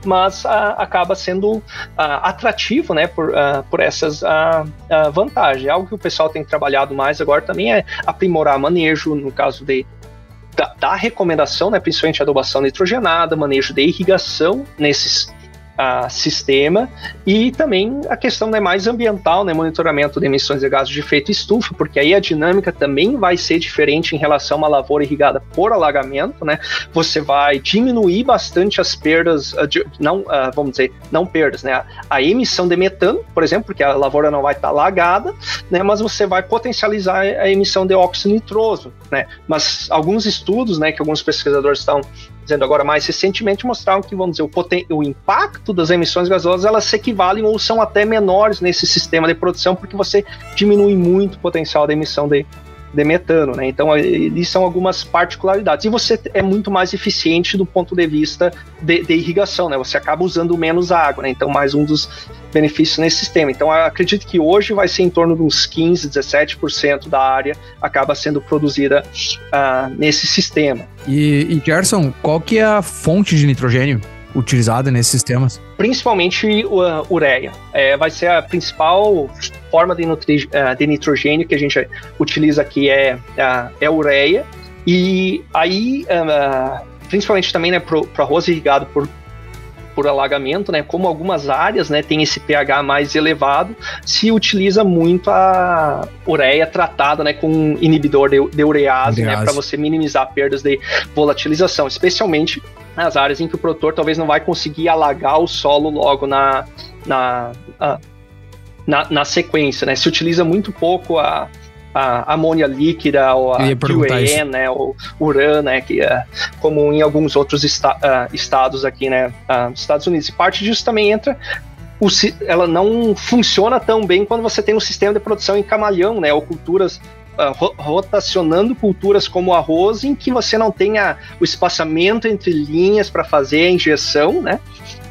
mas acaba sendo atrativo, né, por, por essas vantagens. Algo que o pessoal tem trabalhado mais agora também é aprimorar manejo, no caso de da, da recomendação, né, principalmente adubação nitrogenada, manejo de irrigação nesses a sistema e também a questão né, mais ambiental, né, monitoramento de emissões de gases de efeito estufa, porque aí a dinâmica também vai ser diferente em relação a uma lavoura irrigada por alagamento, né? Você vai diminuir bastante as perdas, ah, não, uh, vamos dizer, não perdas, né? A emissão de metano, por exemplo, porque a lavoura não vai estar alagada, né? Mas você vai potencializar a emissão de óxido nitroso, né? Mas alguns estudos, né, que alguns pesquisadores estão dizendo agora mais recentemente, mostraram que, vamos dizer, o, o impacto das emissões gasosas, elas se equivalem ou são até menores nesse sistema de produção, porque você diminui muito o potencial da emissão de, de metano, né? Então, eles são algumas particularidades. E você é muito mais eficiente do ponto de vista de, de irrigação, né? Você acaba usando menos água, né? Então, mais um dos benefícios nesse sistema. Então, acredito que hoje vai ser em torno de uns 15, 17% da área acaba sendo produzida uh, nesse sistema. E, e Gerson, qual que é a fonte de nitrogênio? utilizada nesses sistemas? Principalmente uh, ureia. É, vai ser a principal forma de, nutri, uh, de nitrogênio que a gente utiliza aqui é, uh, é ureia. E aí, uh, principalmente também né, para o arroz irrigado por por alagamento, né? Como algumas áreas, né, tem esse pH mais elevado, se utiliza muito a ureia tratada, né, com inibidor de, de urease, né, para você minimizar perdas de volatilização, especialmente nas áreas em que o produtor talvez não vai conseguir alagar o solo logo na, na, na, na sequência, né? Se utiliza muito pouco a, a amônia líquida ou a né, ou uran, né, que é comum em alguns outros esta uh, estados aqui, né, uh, Estados Unidos. E parte disso também entra o, ela não funciona tão bem quando você tem um sistema de produção em camalhão, né, ou culturas rotacionando culturas como arroz, em que você não tenha o espaçamento entre linhas para fazer a injeção né,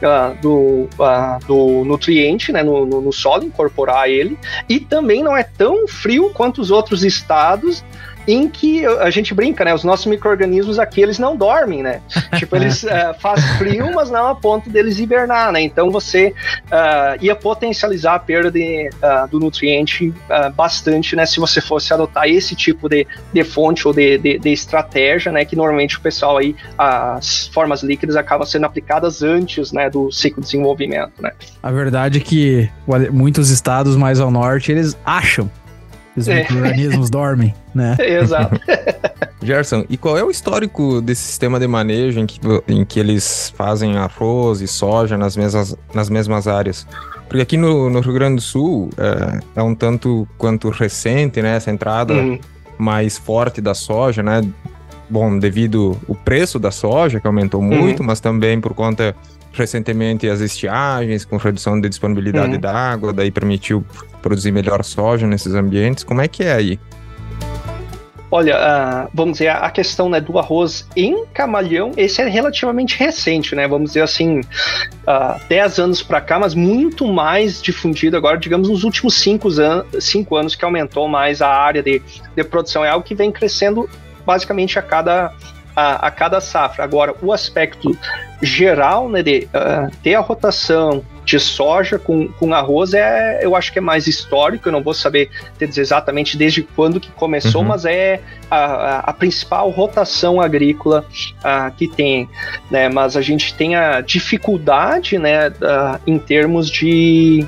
uh, do, uh, do nutriente né, no, no, no solo, incorporar ele, e também não é tão frio quanto os outros estados em que a gente brinca, né? Os nossos micro-organismos aqui, eles não dormem, né? tipo, eles uh, fazem frio, mas não a ponto deles hibernar, né? Então você uh, ia potencializar a perda de, uh, do nutriente bastante, né? Se você fosse adotar esse tipo de, de fonte ou de, de, de, estratégia, né? Que normalmente o pessoal aí, as formas líquidas acabam sendo aplicadas antes, né? Do ciclo de desenvolvimento, né? A verdade é que muitos estados mais ao norte, eles acham os é. micro-organismos dormem, né? Exato. Gerson, e qual é o histórico desse sistema de manejo em que, em que eles fazem arroz e soja nas mesmas, nas mesmas áreas? Porque aqui no, no Rio Grande do Sul é, é, um tanto quanto recente, né? Essa entrada uhum. mais forte da soja, né? Bom, devido o preço da soja, que aumentou uhum. muito, uhum. mas também por conta recentemente as estiagens, com redução de disponibilidade uhum. da água, daí permitiu produzir melhor soja nesses ambientes. Como é que é aí? Olha, uh, vamos dizer, a questão né, do arroz em camalhão, esse é relativamente recente, né? Vamos dizer assim, uh, 10 anos para cá, mas muito mais difundido agora, digamos, nos últimos 5 an cinco anos que aumentou mais a área de, de produção. É algo que vem crescendo basicamente a cada a, a, cada safra. Agora, o aspecto geral né, de uh, ter a rotação de soja com, com arroz é, eu acho que é mais histórico, eu não vou saber te dizer exatamente desde quando que começou, uhum. mas é a, a, principal rotação agrícola uh, que tem, né? Mas a gente tem a dificuldade, né, uh, em termos de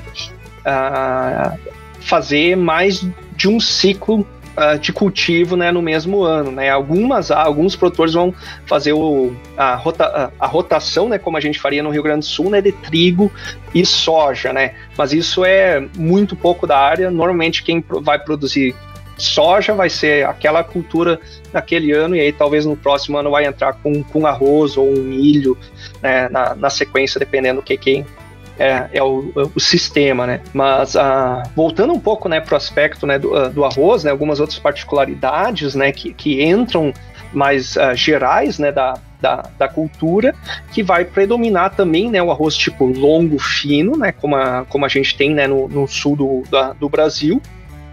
fazer mais de um ciclo uh, de cultivo né, no mesmo ano. Né? Algumas, alguns produtores vão fazer o, a, rota, a, rotação, né, como a gente faria no Rio Grande do Sul, né, de trigo e soja. Né? Mas isso é muito pouco da área. Normalmente quem vai produzir soja vai ser aquela cultura naquele ano e aí talvez no próximo ano vai entrar com, com arroz ou um milho né, na, na sequência, dependendo do que quem é, é o, o, sistema, né? Mas ah, voltando um pouco, né, para o aspecto né, do, ah, do, arroz, né, algumas outras particularidades, né, que, que entram mais uh, gerais, né, da, da, da, cultura, que vai predominar também, né, o arroz tipo longo, fino, né, como a, como a gente tem, né, no, no sul do, da, do Brasil,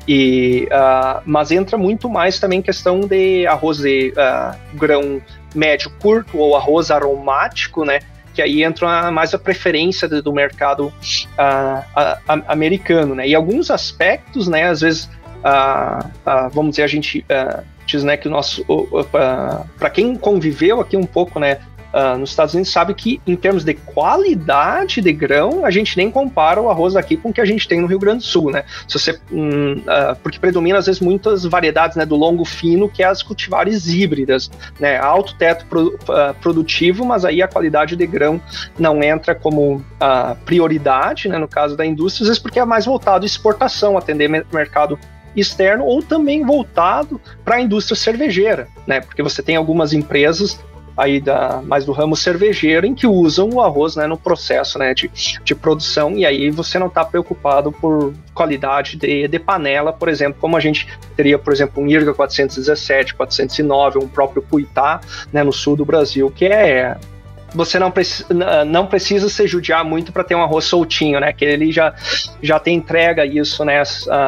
e, uh, mas entra muito mais também questão de arroz de uh, grão médio curto ou arroz aromático, né? Que aí entra mais a preferência do, do mercado uh, uh, americano, né? E alguns aspectos, né? Às vezes, uh, vamos dizer, a gente diz, né, que o nosso, para quem conviveu aqui um pouco, né, uh, nos Estados Unidos sabe que, em termos de qualidade de grão, a gente nem compara o arroz aqui com o que a gente tem no Rio Grande do Sul, né? Se você, um, uh, porque predomina, às vezes, muitas variedades né, do longo fino, que é as cultivares híbridas, né? Alto teto pro, uh, produtivo, mas aí a qualidade de grão não entra como prioridade, né, no caso da indústria, às vezes porque é mais voltado à exportação, atender mercado externo ou também voltado para a indústria cervejeira, né? Porque você tem algumas empresas aí da, mais do ramo cervejeiro, em que usam o arroz né, no processo né, de, de produção, e aí você não está preocupado por qualidade de, de panela, por exemplo, como a gente teria, por exemplo, um IRGA 417, 409, um próprio Cuitá, né, no sul do Brasil, que é você não, preci não precisa se judiar muito para ter um arroz soltinho, né? Que ele já, já tem entrega isso né,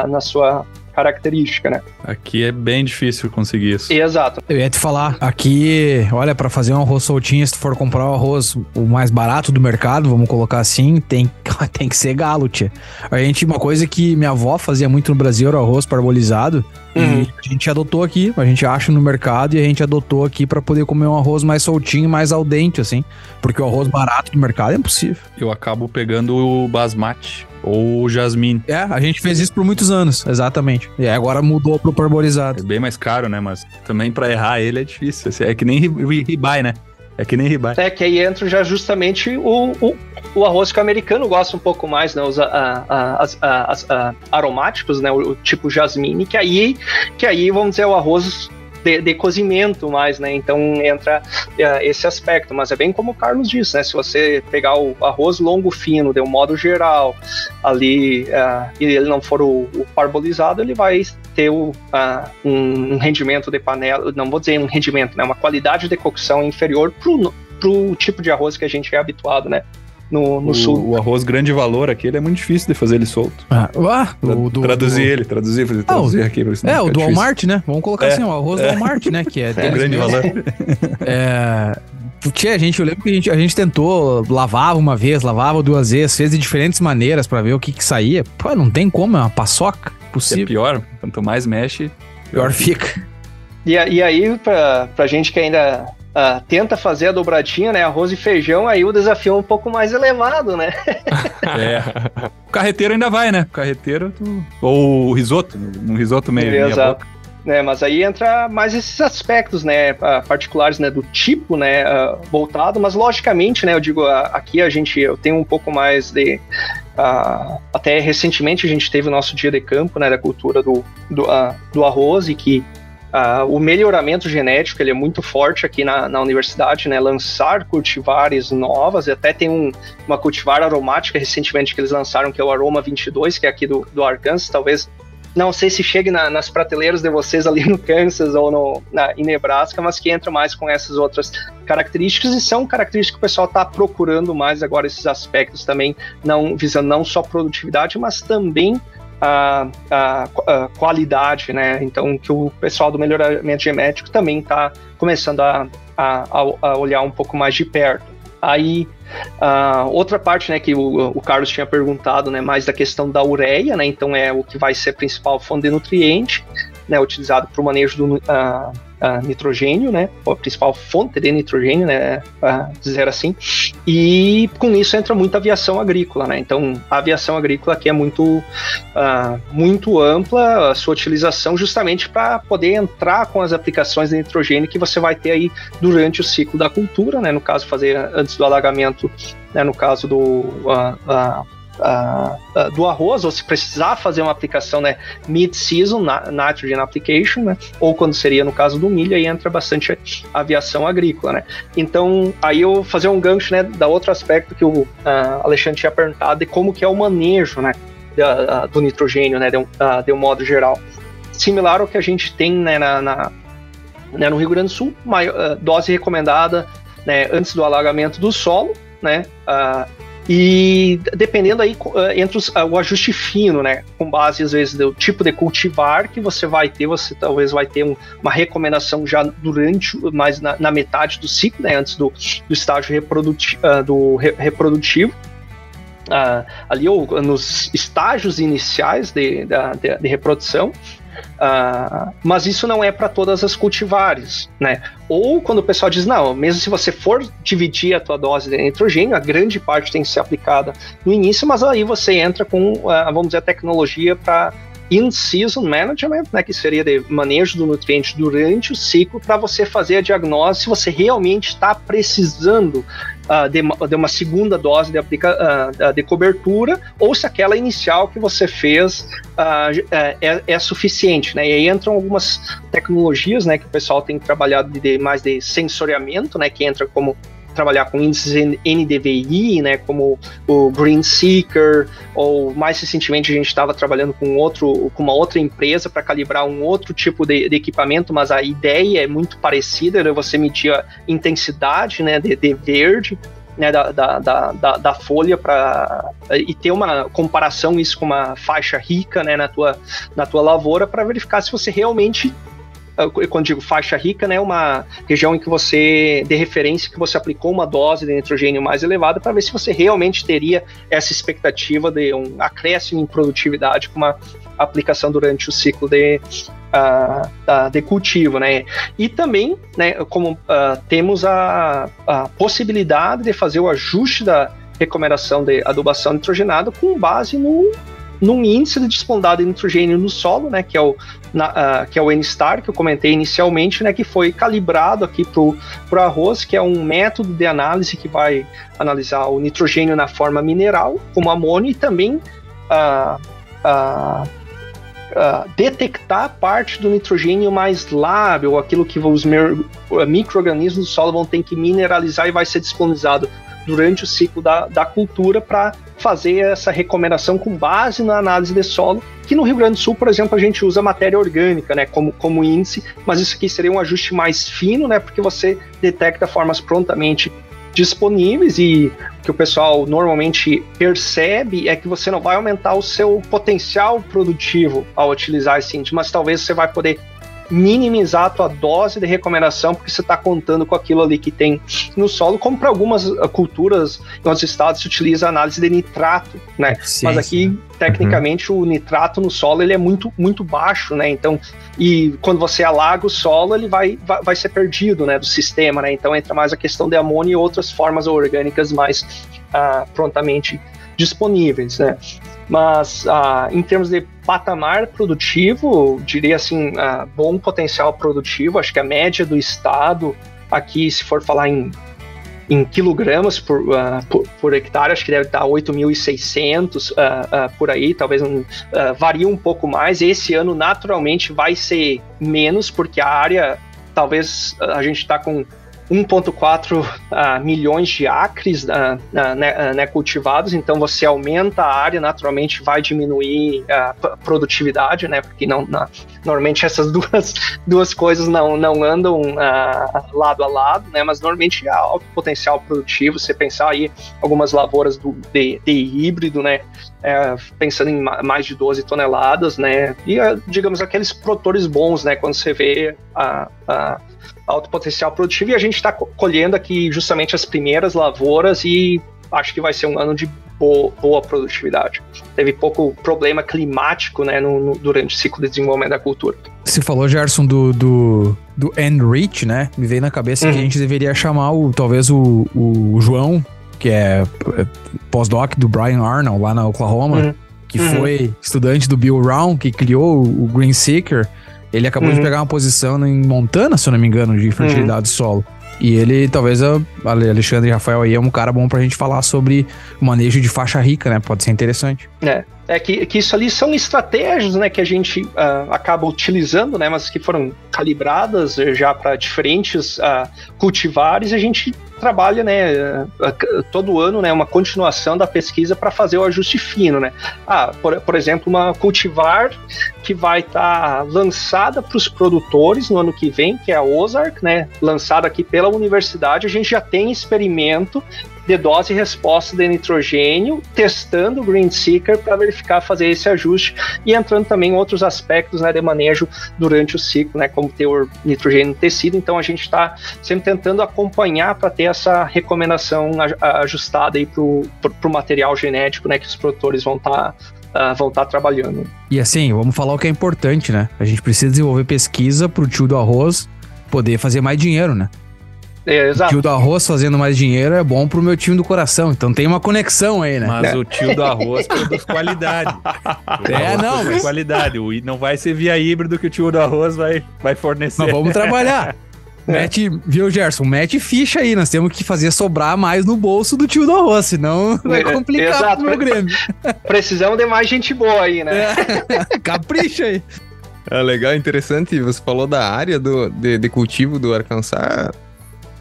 na sua característica, né? Aqui é bem difícil conseguir isso. Exato. Eu ia te falar, aqui, olha, para fazer um arroz soltinho, se tu for comprar o arroz o mais barato do mercado, vamos colocar assim, tem, tem que ser galo, tia. A gente, uma coisa que minha avó fazia muito no Brasil era o arroz parbolizado. Uhum. E a gente adotou aqui, a gente acha no mercado e a gente adotou aqui para poder comer um arroz mais soltinho, mais al dente, assim. Porque o arroz barato do mercado é impossível. Eu acabo pegando o basmati ou o jasmine. É, a gente fez isso por muitos anos, exatamente. E agora mudou pro parbolizado. É bem mais caro, né? Mas também para errar ele é difícil. É que nem ribai, né? É que nem ribai. É que aí entra já justamente o, o, o arroz que o americano gosta um pouco mais, né? Os a, a, a, a, aromáticos, né? O, o, tipo jasmine, que aí, que aí, vamos dizer, o arroz de, de cozimento mais, né? Então entra uh, esse aspecto, mas é bem como o Carlos disse, né? Se você pegar o arroz longo fino, de um modo geral, ali, uh, e ele não for o, o parbolizado, ele vai ter o, uh, um rendimento de panela, não vou dizer um rendimento, né? Uma qualidade de cocção inferior pro, pro tipo de arroz que a gente é habituado, né? No, no o, sul. O arroz grande valor aqui, ele é muito difícil de fazer ele solto. Ah, ah o do, traduzir do... ele, traduzir, fazer, traduzir ah, aqui. É, o do Walmart, né? Vamos colocar é. assim, o arroz é. do Walmart, né? Que é, é grande valor. é... Tia, a gente, eu lembro que a gente, a gente tentou, lavava uma vez, lavava duas vezes, fez de diferentes maneiras para ver o que que saía. Pô, não tem como, é uma paçoca possível. É pior, quanto mais mexe, pior, pior fica. E, e aí, pra, pra gente que ainda uh, tenta fazer a dobradinha, né? Arroz e feijão, aí o desafio é um pouco mais elevado, né? é. O carreteiro ainda vai, né? O carreteiro, tu... ou o risoto, um risoto meio, meia boca. né? Mas aí entra mais esses aspectos, né, particulares, né, do tipo, né, voltado, mas logicamente, né, eu digo, aqui a gente, eu tenho um pouco mais de Uh, até recentemente a gente teve o nosso dia de campo né, da cultura do, do, uh, do arroz e que uh, o melhoramento genético ele é muito forte aqui na, na universidade, né, lançar cultivares novas, e até tem um, uma cultivar aromática recentemente que eles lançaram, que é o Aroma 22, que é aqui do, do Arkansas, talvez não sei se chega na, nas prateleiras de vocês ali no Kansas ou no, na, em Nebraska, mas que entra mais com essas outras características e são características que o pessoal está procurando mais agora esses aspectos também, não visando não só produtividade, mas também a, a, a, qualidade, né? Então, que o pessoal do melhoramento genético também está começando a, a, olhar um pouco mais de perto. Aí, outra parte, né, que o, o, Carlos tinha perguntado, né, mais da questão da ureia, né, então é o que vai ser a principal fonte de nutriente, né, utilizado para o manejo do, uh, uh, nitrogênio, né? A principal fonte de nitrogênio, né? Uh, dizer assim. E com isso entra muita aviação agrícola, né? Então, a aviação agrícola aqui é muito, muito ampla a sua utilização justamente para poder entrar com as aplicações de nitrogênio que você vai ter aí durante o ciclo da cultura, né? No caso, fazer antes do alagamento, né? No caso do do arroz, ou se precisar fazer uma aplicação né, mid-season, nitrogen application, né, ou quando seria no caso do milho, aí entra bastante aviação agrícola. Né. Então, aí eu fazer um gancho né, da outro aspecto que o Alexandre tinha perguntado, de como que é o manejo né, da, do nitrogênio, né, de um, de um modo geral. Similar ao que a gente tem né, na, na né, no Rio Grande do Sul, maior, dose recomendada né, antes do alagamento do solo, né, uh, e dependendo aí eh, entre os, o ajuste fino, né? Com base, às vezes, do tipo de cultivar que você vai ter, você talvez vai ter um, uma recomendação já durante, mais na, na, metade do ciclo, né? Antes do, do estágio reproduti uh, do re reprodutivo. Uh, ali ou nos estágios iniciais de, de, de reprodução, Uh, mas isso não é para todas as cultivares, né? Ou quando o pessoal diz, não, mesmo se você for dividir a tua dose de nitrogênio, a grande parte tem que ser aplicada no início, mas aí você entra com, uh, vamos dizer, a tecnologia para in-season management, né, que seria de manejo do nutriente durante o ciclo, para você fazer a diagnose se você realmente está precisando de, de, uma segunda dose de, aplica, uh, de cobertura ou se aquela inicial que você fez uh, é, é, suficiente. Né? E aí entram algumas tecnologias né, que o pessoal tem trabalhado de, mais de sensoriamento, né, que entra como trabalhar com índices NDVI, né, como o Green Seeker, ou mais recentemente a gente estava trabalhando com outro, com uma outra empresa para calibrar um outro tipo de, de, equipamento, mas a ideia é muito parecida, né, você medir a intensidade, né, de, de verde, né, da, da, da, da, folha para e ter uma comparação isso com uma faixa rica né, na, tua, na tua lavoura para verificar se você realmente quando digo faixa rica, né, uma região em que você, de referência, que você aplicou uma dose de nitrogênio mais elevada para ver se você realmente teria essa expectativa de um acréscimo em produtividade com uma aplicação durante o ciclo de, uh, de cultivo, né? E também, né, como uh, temos a, a possibilidade de fazer o ajuste da recomendação de adubação nitrogenada com base no num índice de despondado de nitrogênio no solo, né, que é o, na, uh, que é o N-STAR, que eu comentei inicialmente, né, que foi calibrado aqui para o arroz, que é um método de análise que vai analisar o nitrogênio na forma mineral, como amônio, e também uh, uh, detectar parte do nitrogênio mais lábil, aquilo que os micro-organismos do solo vão ter que mineralizar e vai ser disponibilizado durante o ciclo da, da cultura para fazer essa recomendação com base na análise de solo, que no Rio Grande do Sul, por exemplo, a gente usa matéria orgânica, né, como, como índice, mas isso aqui seria um ajuste mais fino, né, porque você detecta formas prontamente disponíveis e o que o pessoal normalmente percebe é que você não vai aumentar o seu potencial produtivo ao utilizar esse índice, mas talvez você vai poder minimizar a tua dose de recomendação, porque você está contando com aquilo ali que tem no solo, como para algumas uh, culturas em outros estados se utiliza análise de nitrato, né? Sim, Mas aqui, sim. tecnicamente, uhum. o nitrato no solo ele é muito, muito baixo, né? Então, e quando você alaga o solo, ele vai, vai, vai ser perdido, né, do sistema, né? Então entra mais a questão de amônia e outras formas orgânicas mais uh, prontamente disponíveis, né? Mas uh, em termos de patamar produtivo, diria assim, uh, bom potencial produtivo, acho que a média do estado aqui, se for falar em, em quilogramas por, uh, por, por, hectare, acho que deve estar 8.600 uh, por aí, talvez um, varia um pouco mais. Esse ano, naturalmente, vai ser menos, porque a área, talvez a gente está com 1,4 uh, milhões de acres uh, né, né, cultivados, então você aumenta a área, naturalmente vai diminuir a produtividade, né? Porque não, normalmente essas duas, duas coisas não, não andam lado a lado, né? Mas normalmente há alto potencial produtivo. Você pensar aí algumas lavouras do, de, de híbrido, né? É, pensando em mais de 12 toneladas, né? E digamos aqueles produtores bons, né? Quando você vê a alto potencial produtivo e a gente está colhendo aqui justamente as primeiras lavouras e acho que vai ser um ano de boa, boa produtividade. Teve pouco problema climático né, no, no, durante o ciclo de desenvolvimento da cultura. Você falou, Gerson, do, do, do Enrich, né? Me veio na cabeça uhum. que a gente deveria chamar o, talvez o, o João, que é, é pós-doc do Brian Arnold lá na Oklahoma, uhum. que uhum. foi estudante do Bill Brown, que criou o Green Seeker. Ele acabou uhum. de pegar uma posição em Montana, se eu não me engano, de fertilidade uhum. solo. E ele, talvez, a Alexandre e Rafael aí é um cara bom pra gente falar sobre manejo de faixa rica, né? Pode ser interessante. É. É que, que isso ali são estratégias né, que a gente uh, acaba utilizando, né, mas que foram calibradas já para diferentes uh, cultivares. A gente trabalha, né, todo ano, né, uma continuação da pesquisa para fazer o ajuste fino, né. Ah, por, por exemplo, uma cultivar que vai estar tá lançada para os produtores no ano que vem, que é a Ozark, né, lançada aqui pela universidade. A gente já tem experimento de dose e resposta de nitrogênio, testando o Green Seeker para verificar fazer esse ajuste e entrando também outros aspectos né, de manejo durante o ciclo, né, como ter o nitrogênio no tecido. Então a gente está sempre tentando acompanhar para ter essa recomendação ajustada para o material genético né, que os produtores vão estar tá Uh, vão estar tá trabalhando. E assim, vamos falar o que é importante, né? A gente precisa desenvolver pesquisa para o tio do arroz poder fazer mais dinheiro, né? É, exato. O tio do arroz fazendo mais dinheiro é bom pro meu time do coração. Então tem uma conexão aí, né? Mas é. o tio do arroz produz qualidade. é, não. Mas... qualidade. Não vai ser via híbrido que o tio do arroz vai, vai fornecer. Mas vamos trabalhar. Mete, viu, Gerson? Mete ficha aí. Nós temos que fazer sobrar mais no bolso do tio do arroz, senão vai complicar Exato. pro meu Grêmio. Precisamos de mais gente boa aí, né? É. Capricha aí. É legal, interessante. Você falou da área do, de, de cultivo do Arkansas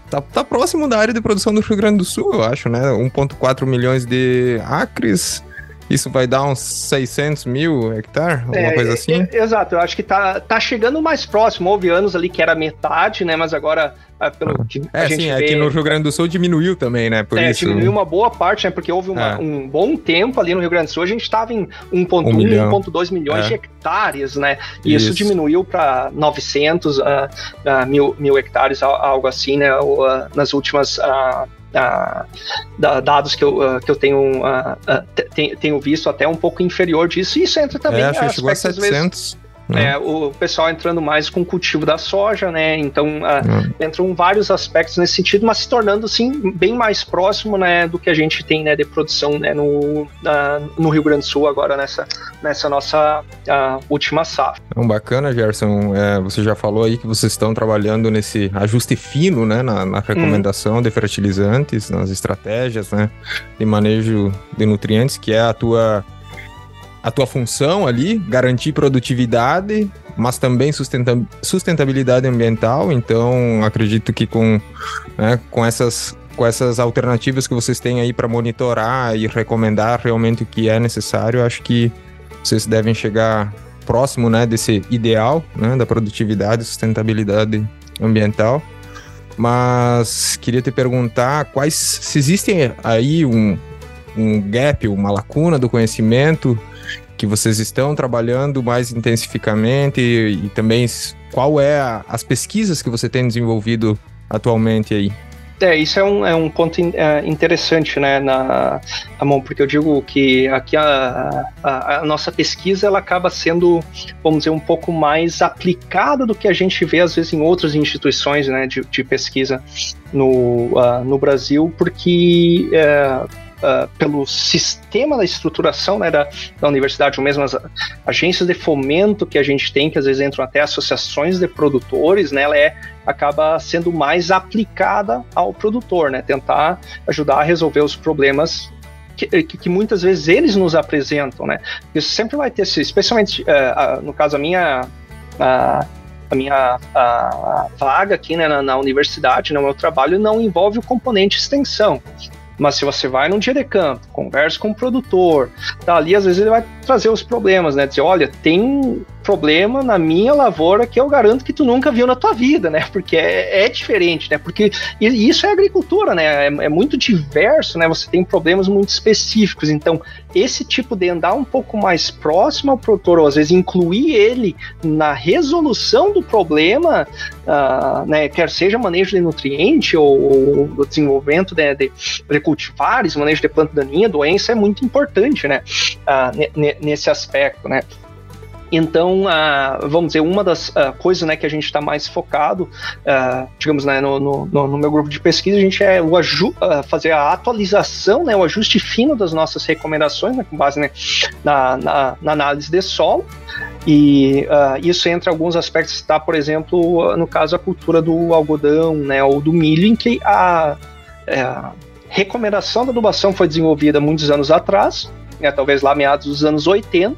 tá, tá próximo da área de produção do Rio Grande do Sul, eu acho, né? 1,4 milhões de acres. Isso vai dar uns 600 mil hectares, alguma é, coisa assim? É, exato, eu acho que tá, tá chegando mais próximo. Houve anos ali que era metade, né? Mas agora ah, pelo que a é, gente sim, vê... é que no Rio Grande do Sul diminuiu também, né? Por é, isso... diminuiu uma boa parte, né? Porque houve uma, é. um bom tempo ali no Rio Grande do Sul, a gente estava em 1,1, um 1,2 milhões é. de hectares, né? E isso, isso diminuiu para 900 uh, uh, mil, mil hectares, algo assim, né? Uh, nas últimas... Uh, dados que eu, uh, que eu tenho, uh, uh, tenho visto até um pouco inferior disso. E isso entra também é, que chegou a 700. Né? É, o pessoal entrando mais com o cultivo da soja, né? Então uh, entram vários aspectos nesse sentido, mas se tornando sim bem mais próximo, né, do que a gente tem, né, de produção, né, no, no Rio Grande do Sul agora nessa, nessa nossa uh, última safra. Então, bacana, Gerson. É, você já falou aí que vocês estão trabalhando nesse ajuste fino, né, na, na recomendação hum. de fertilizantes, nas estratégias, né, de manejo de nutrientes, que é a tua a tua função ali, garantir produtividade, mas também sustentabilidade ambiental. Então, acredito que com, né, com, essas, com essas alternativas que vocês têm aí para monitorar e recomendar realmente o que é necessário, acho que vocês devem chegar próximo né, desse ideal né, da produtividade e sustentabilidade ambiental. Mas queria te perguntar quais se existem aí um, um gap, uma lacuna do conhecimento que vocês estão trabalhando mais intensificamente e, e também qual é a, as pesquisas que você tem desenvolvido atualmente aí? É, isso é um, é um ponto é, interessante, né, na Amon, porque eu digo que aqui a, a, a, nossa pesquisa ela acaba sendo, vamos dizer, um pouco mais aplicada do que a gente vê às vezes em outras instituições, né, de, de pesquisa no, uh, no Brasil, porque uh, uh, pelo sistema da estruturação né, da, da universidade, ou mesmo as agências de fomento que a gente tem, que às vezes entram até associações de produtores, né, ela é, acaba sendo mais aplicada ao produtor, né, tentar ajudar a resolver os problemas que, que, que, muitas vezes eles nos apresentam, né? Isso sempre vai ter, especialmente uh, no caso a minha a, a minha vaga aqui né, na, na, universidade, no meu trabalho, não envolve o componente extensão. Mas se você vai num dia de campo, conversa com o produtor, tá ali, às vezes ele vai trazer os problemas, né? Dizer, olha, tem problema na minha lavoura que eu garanto que tu nunca viu na tua vida, né? Porque é, é diferente, né? Porque isso é agricultura, né? É, é, muito diverso, né? Você tem problemas muito específicos. Então, esse tipo de andar um pouco mais próximo ao produtor, ou às vezes incluir ele na resolução do problema, uh, né? Quer seja manejo de nutriente ou, ou desenvolvimento de, de, de cultivares, manejo de planta daninha, doença, é muito importante, né? Uh, nesse aspecto, né? Então, uh, vamos dizer, uma das uh, coisas né, que a gente está mais focado, uh, digamos, né, no, no, no, meu grupo de pesquisa, a gente é o fazer a atualização, né, o ajuste fino das nossas recomendações, né, com base né, na, na, na, análise de solo. E isso entra em alguns aspectos, está, por exemplo, no caso, a cultura do algodão né, ou do milho, em que a, é, recomendação da adubação foi desenvolvida muitos anos atrás, né, talvez lá meados dos anos 80,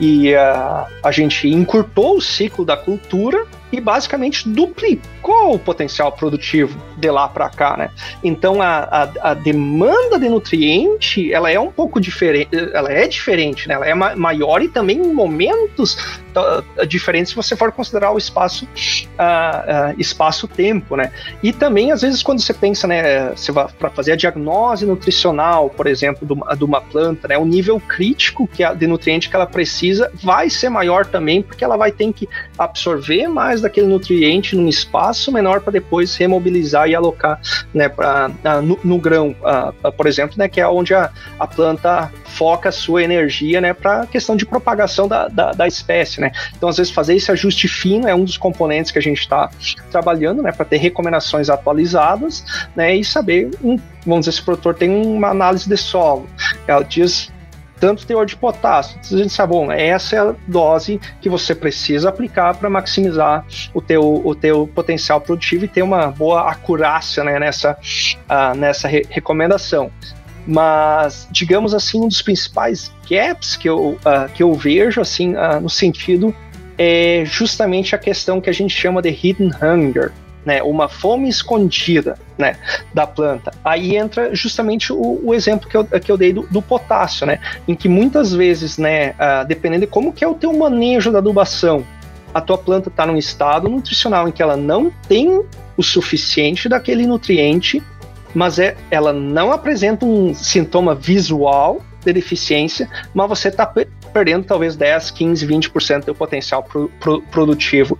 e uh, a gente encurtou o ciclo da cultura e basicamente duplicou o potencial produtivo de lá para cá, né? Então a, a, a, demanda de nutriente ela é um pouco diferente, ela é diferente, né? Ela é ma maior e também em momentos diferentes se você for considerar o espaço uh, uh, espaço-tempo, né? E também às vezes quando você pensa, né, você vai para fazer a diagnose nutricional, por exemplo, de uma, planta, né, o nível crítico que a, de nutriente que ela precisa vai ser maior também, porque ela vai ter que absorver mais daquele nutriente num espaço menor para depois remobilizar e alocar né, pra, no, no grão, uh, por exemplo, né, que é onde a, a planta foca a sua energia né, para a questão de propagação da, da, da, espécie. Né? Então, às vezes, fazer esse ajuste fino é um dos componentes que a gente está trabalhando né, para ter recomendações atualizadas né, e saber, um, vamos dizer, se o produtor tem uma análise de solo. Ela diz tanto teor de potássio. A gente sabe, bom, essa é a dose que você precisa aplicar para maximizar o teu, o teu potencial produtivo e ter uma boa acurácia né, nessa, uh, nessa re recomendação. Mas, digamos assim, um dos principais gaps que eu, uh, que eu vejo assim uh, no sentido é justamente a questão que a gente chama de hidden hunger, né, uma fome escondida né, da planta. Aí entra justamente o, o exemplo que eu, que eu dei do, do, potássio, né, em que muitas vezes, né, uh, dependendo de como que é o teu manejo da adubação, a tua planta está num estado nutricional em que ela não tem o suficiente daquele nutriente, mas é, ela não apresenta um sintoma visual de deficiência, mas você está perdendo talvez 10, 15, 20% do potencial pro, pro, produtivo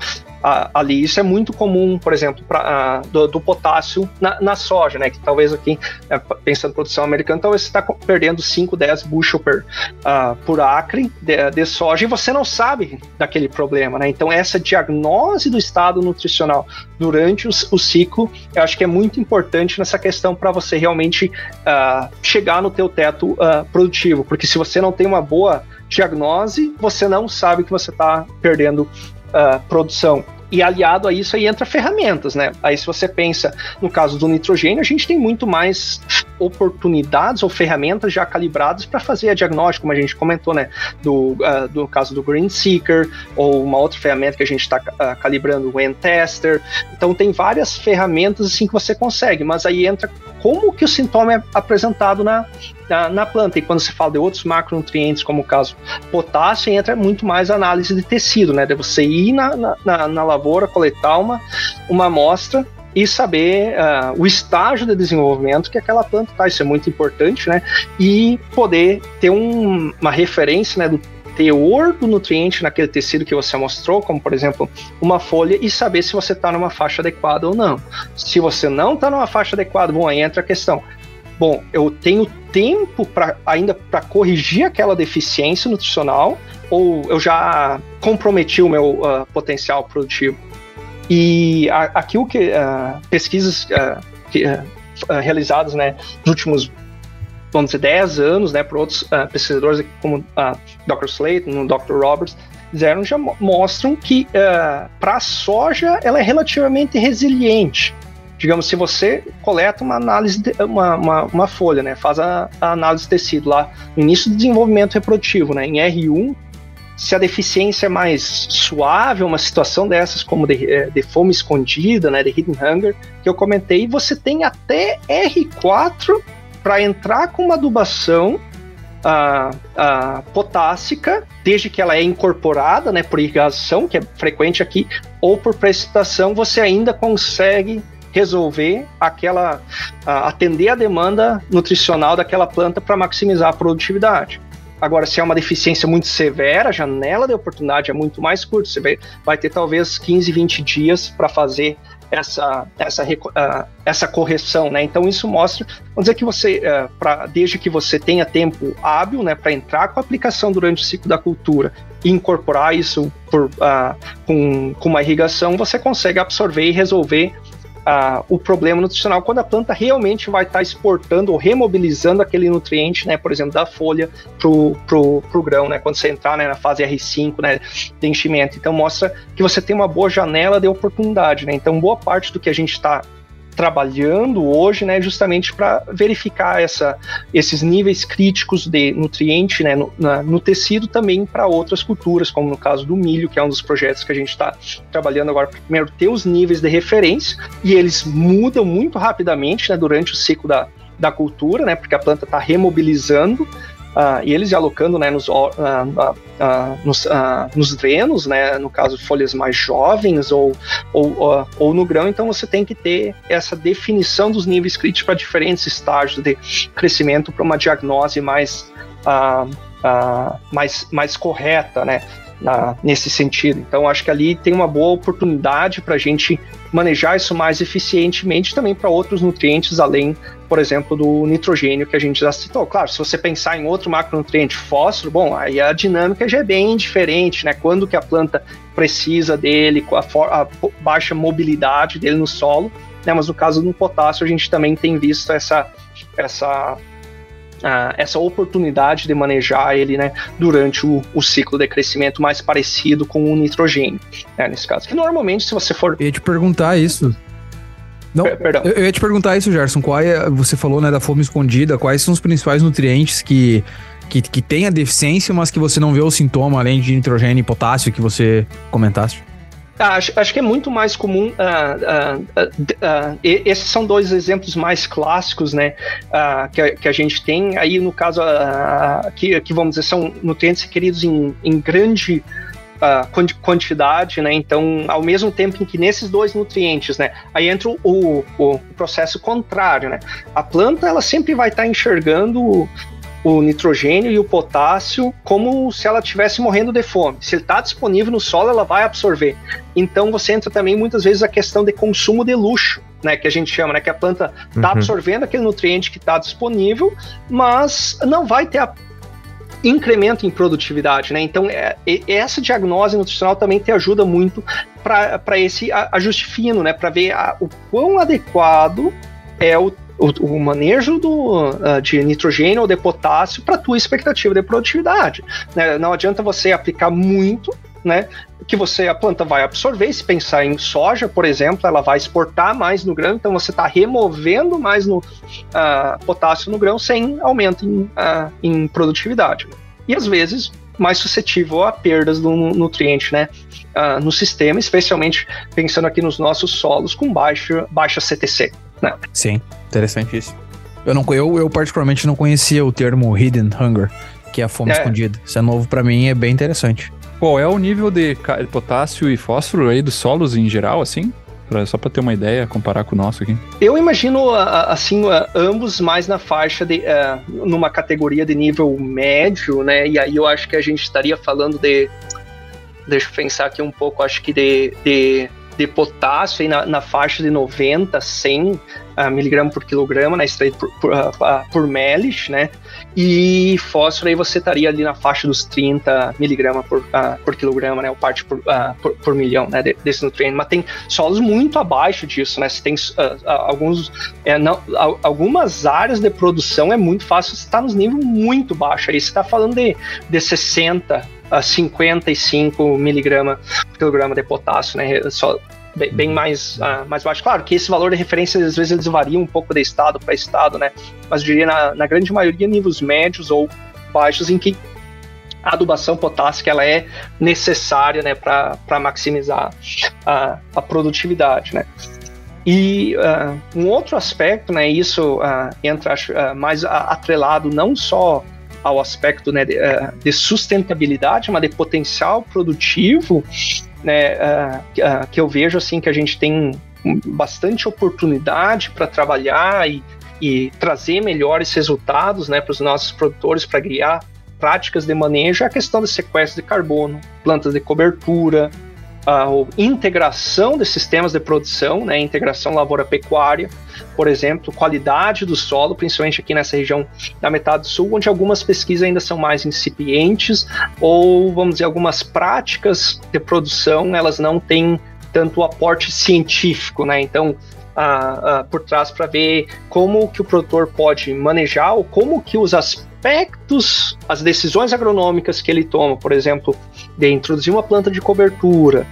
ali. Isso é muito comum, por exemplo, pra, do, do, potássio na, na, soja, né? Que talvez aqui, é, pensando em produção americana, talvez você está perdendo 5, 10 bushel per, uh, por acre de, de, soja e você não sabe daquele problema, né? Então, essa diagnose do estado nutricional durante o, o ciclo, eu acho que é muito importante nessa questão para você realmente uh, chegar no teu teto uh, produtivo, porque se você não tem uma boa diagnose, você não sabe que você está perdendo uh, produção. E aliado a isso aí entra ferramentas, né? Aí se você pensa no caso do nitrogênio, a gente tem muito mais oportunidades ou ferramentas já calibradas para fazer a diagnóstico, como a gente comentou, né? Do, uh, do caso do Green Seeker, ou uma outra ferramenta que a gente está uh, calibrando, o N-Tester. Então tem várias ferramentas assim que você consegue, mas aí entra como que o sintoma é apresentado na, na, na, planta. E quando se fala de outros macronutrientes, como o caso potássio, entra muito mais análise de tecido, né? De você ir na, na, na lavoura, coletar uma, uma amostra e saber uh, o estágio de desenvolvimento que aquela planta está. Isso é muito importante, né? E poder ter um, uma referência né, do teor do nutriente naquele tecido que você mostrou, como por exemplo uma folha, e saber se você está numa faixa adequada ou não. Se você não está numa faixa adequada, bom, aí entra a questão bom, eu tenho tempo para ainda para corrigir aquela deficiência nutricional ou eu já comprometi o meu uh, potencial produtivo? E a, aqui que uh, pesquisas uh, que, realizadas né, nos últimos vamos dizer, 10 anos, né, por outros pesquisadores como uh, Dr. Slayton, o Dr. Roberts, fizeram já mostram que para a soja ela é relativamente resiliente. Digamos, se você coleta uma análise, de, uma, uma, uma, folha, né, faz a, a, análise de tecido lá no início do desenvolvimento reprodutivo, né, em R1, se a deficiência é mais suave, uma situação dessas como de, eh, de fome escondida, né, de hidden hunger, que eu comentei, você tem até R4 para entrar com uma adubação a, a potássica, desde que ela é incorporada né, por irrigação, que é frequente aqui, ou por precipitação, você ainda consegue resolver aquela atender a demanda nutricional daquela planta para maximizar a produtividade. Agora, se é uma deficiência muito severa, a janela de oportunidade é muito mais curta. Você vai, vai ter talvez 15, 20 dias para fazer essa, essa, uh, essa correção, né? Então isso mostra, vamos dizer que você, uh, pra, desde que você tenha tempo hábil, né, para entrar com a aplicação durante o ciclo da cultura e incorporar isso por, uh, com, com uma irrigação, você consegue absorver e resolver o problema nutricional quando a planta realmente vai estar tá exportando ou remobilizando aquele nutriente, né, por exemplo, da folha pro, pro, pro grão, né, quando você entrar né, na fase R5, né, de enchimento. Então mostra que você tem uma boa janela de oportunidade, né. Então boa parte do que a gente está trabalhando hoje, né, justamente para verificar essa, esses níveis críticos de nutriente né, no, na, no tecido também para outras culturas, como no caso do milho, que é um dos projetos que a gente está trabalhando agora. Primeiro, ter os níveis de referência, e eles mudam muito rapidamente né, durante o ciclo da, da cultura, né, porque a planta está remobilizando Uh, e eles alocando né, nos, uh, uh, nos, nos drenos, né, no caso folhas mais jovens ou, ou, ou no grão, então você tem que ter essa definição dos níveis críticos para diferentes estágios de crescimento para uma diagnose mais, mais, mais correta, né? Nesse sentido. Então, acho que ali tem uma boa oportunidade para a gente manejar isso mais eficientemente também para outros nutrientes além por exemplo, do nitrogênio que a gente já citou. Claro, se você pensar em outro macronutriente, fósforo, bom, aí a dinâmica já é bem diferente, né? Quando que a planta precisa dele, com a, a baixa mobilidade dele no solo, né? Mas no caso do potássio, a gente também tem visto essa, essa Uh, essa oportunidade de manejar ele né, durante o, o, ciclo de crescimento mais parecido com o nitrogênio, né, nesse caso. Que normalmente, se você for. Eu ia te perguntar isso. Não, Perdão. Eu, ia te perguntar isso, Gerson. Qual é, você falou né, da fome escondida, quais são os principais nutrientes que, que, que tem a deficiência, mas que você não vê o sintoma, além de nitrogênio e potássio que você comentaste? Ah, acho, acho, que é muito mais comum. Uh, uh, uh, esses são dois exemplos mais clássicos, né, que a, que, a, gente tem. Aí, no caso, que, que vamos dizer, são nutrientes requeridos em, em grande uh, quantidade, né? Então, ao mesmo tempo em que nesses dois nutrientes, né? Aí entra o, o, o processo contrário, né? A planta, ela sempre vai estar tá enxergando o nitrogênio e o potássio como se ela estivesse morrendo de fome. Se ele está disponível no solo, ela vai absorver. Então você entra também muitas vezes a questão de consumo de luxo, né, que a gente chama, né, que a planta está uhum. absorvendo aquele nutriente que está disponível, mas não vai ter a incremento em produtividade, né? Então, é, essa diagnose nutricional também te ajuda muito para esse ajuste fino, né? Para ver a, o quão adequado é o, o, o manejo do, uh, de nitrogênio ou de potássio para tua expectativa de produtividade. Né? Não adianta você aplicar muito né, que você a planta vai absorver. Se pensar em soja, por exemplo, ela vai exportar mais no grão, então você está removendo mais no uh, potássio no grão sem aumento em, uh, em produtividade. E às vezes mais suscetível a perdas do nutriente, né, uh, no sistema, especialmente pensando aqui nos nossos solos com baixa, baixa CTC. Né? Sim, interessante isso. Eu, não, eu, eu particularmente não conhecia o termo hidden hunger, que é a fome é. escondida. Isso é novo para mim, é bem interessante. Qual é o nível de potássio e fósforo aí dos solos em geral, assim? Pra, só para ter uma ideia, comparar com o nosso aqui. Eu imagino, assim, ambos mais na faixa de. Uh, numa categoria de nível médio, né? E aí eu acho que a gente estaria falando de. Deixa eu pensar aqui um pouco, acho que de, de de potássio aí na, na faixa de 90, 100 uh, miligramas por quilograma, né, extraído por, por, por né, e fósforo aí você estaria ali na faixa dos 30 miligramas por, por quilograma, né, ou parte por, por, por, milhão, né, desse nutriente, mas tem solos muito abaixo disso, né, você tem alguns, é, não, algumas áreas de produção é muito fácil, você está nos níveis muito baixos, aí você está falando de, de 60 a 55 miligramas por quilograma de potássio, né? Só bem, bem mais, uh, mais baixo. Claro que esse valor de referência, às vezes, eles variam um pouco de estado para estado, né? Mas eu diria, na, na grande maioria, níveis médios ou baixos, em que a adubação potássica ela é necessária né, para maximizar a, a produtividade. Né? E uh, um outro aspecto, né, isso uh, entra uh, mais atrelado não só ao aspecto né, de, de, sustentabilidade, mas de potencial produtivo, né, uh, que eu vejo assim que a gente tem bastante oportunidade para trabalhar e, e, trazer melhores resultados né, para os nossos produtores para criar práticas de manejo é a questão do sequestro de carbono, plantas de cobertura, a integração de sistemas de produção, né, integração lavoura-pecuária, por exemplo, qualidade do solo, principalmente aqui nessa região da metade sul, onde algumas pesquisas ainda são mais incipientes, ou, vamos dizer, algumas práticas de produção, elas não têm tanto aporte científico, né, então uh, uh, por trás para ver como que o produtor pode manejar ou como que os aspectos, as decisões agronômicas que ele toma, por exemplo, de introduzir uma planta de cobertura,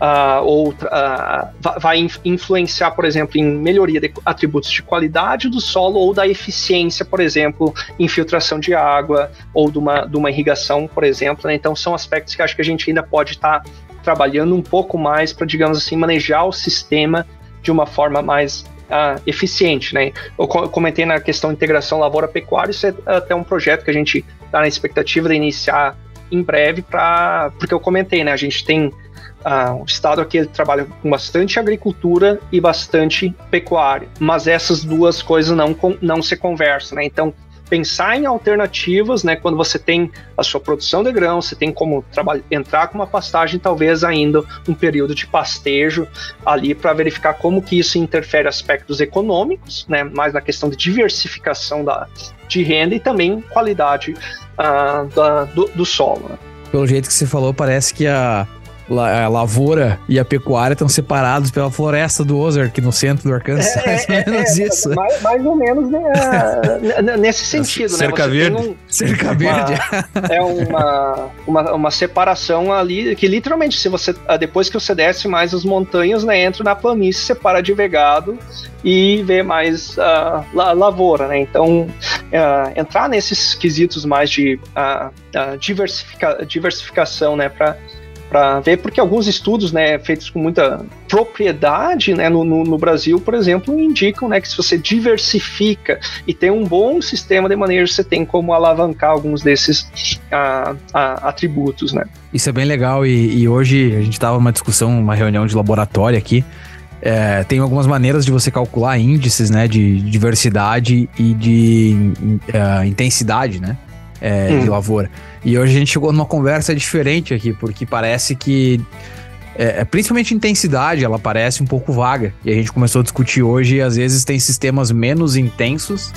Uh, ou uh, vai influenciar, por exemplo, em melhoria de atributos de qualidade do solo ou da eficiência, por exemplo, infiltração de água ou de uma, de uma irrigação, por exemplo. Né? Então, são aspectos que acho que a gente ainda pode estar tá trabalhando um pouco mais para, digamos assim, manejar o sistema de uma forma mais uh, eficiente, né? Eu comentei na questão integração lavoura-pecuária, isso é até um projeto que a gente está na expectativa de iniciar em breve, para porque eu comentei, né? A gente tem uh, um estado aqui ele trabalha com bastante agricultura e bastante pecuária, mas essas duas coisas não, não se conversam, né? Então pensar em alternativas, né? Quando você tem a sua produção de grão, você tem como entrar com uma pastagem, talvez ainda um período de pastejo ali para verificar como que isso interfere aspectos econômicos, né? Mais na questão de diversificação da, de renda e também qualidade uh, da, do, do solo. Né? Pelo jeito que você falou, parece que a a lavoura e a pecuária estão separados pela floresta do Ozark, no centro do Arkansas. É, mais ou é, menos é, isso. Mais, mais, ou menos né, nesse sentido. Cerca né? verde. Um, Cerca verde. é uma, uma, uma, separação ali, que literalmente, se você ah, depois que você desce mais as montanhas, né, entra na planície, separa de vegado e vê mais uh, lavoura, né? Então, uh, entrar nesses quesitos mais de uh, diversifica, diversificação, né, para para ver, porque alguns estudos, né, feitos com muita propriedade, né, no, no, no, Brasil, por exemplo, indicam, né, que se você diversifica e tem um bom sistema de manejo, você tem como alavancar alguns desses ah, ah, atributos, né. Isso é bem legal e, e hoje a gente estava numa discussão, uma reunião de laboratório aqui, é, tem algumas maneiras de você calcular índices, né, de diversidade e de uh, intensidade, né, é, hum. de lavoura. E hoje a gente chegou numa conversa diferente aqui, porque parece que. É, é, principalmente intensidade, ela parece um pouco vaga. E a gente começou a discutir hoje, e às vezes tem sistemas menos intensos,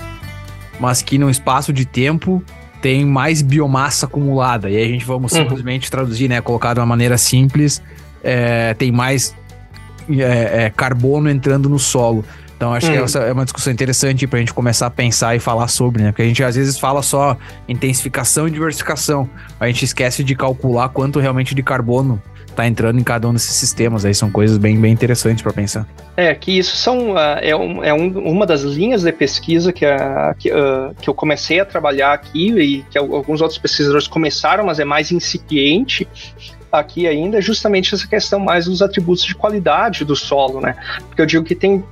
mas que no espaço de tempo tem mais biomassa acumulada. E aí a gente vamos uhum. simplesmente traduzir, né? Colocar de uma maneira simples, é, tem mais é, é carbono entrando no solo. Então acho hum. que essa é uma discussão interessante para a gente começar a pensar e falar sobre, né? Porque a gente às vezes fala só intensificação e diversificação. A gente esquece de calcular quanto realmente de carbono está entrando em cada um desses sistemas. Aí são coisas bem, bem interessantes para pensar. É, que isso são, uh, é, um, é um, uma das linhas de pesquisa que, uh, que, uh, que eu comecei a trabalhar aqui e que alguns outros pesquisadores começaram, mas é mais incipiente aqui ainda, é justamente essa questão mais dos atributos de qualidade do solo, né? Porque eu digo que tem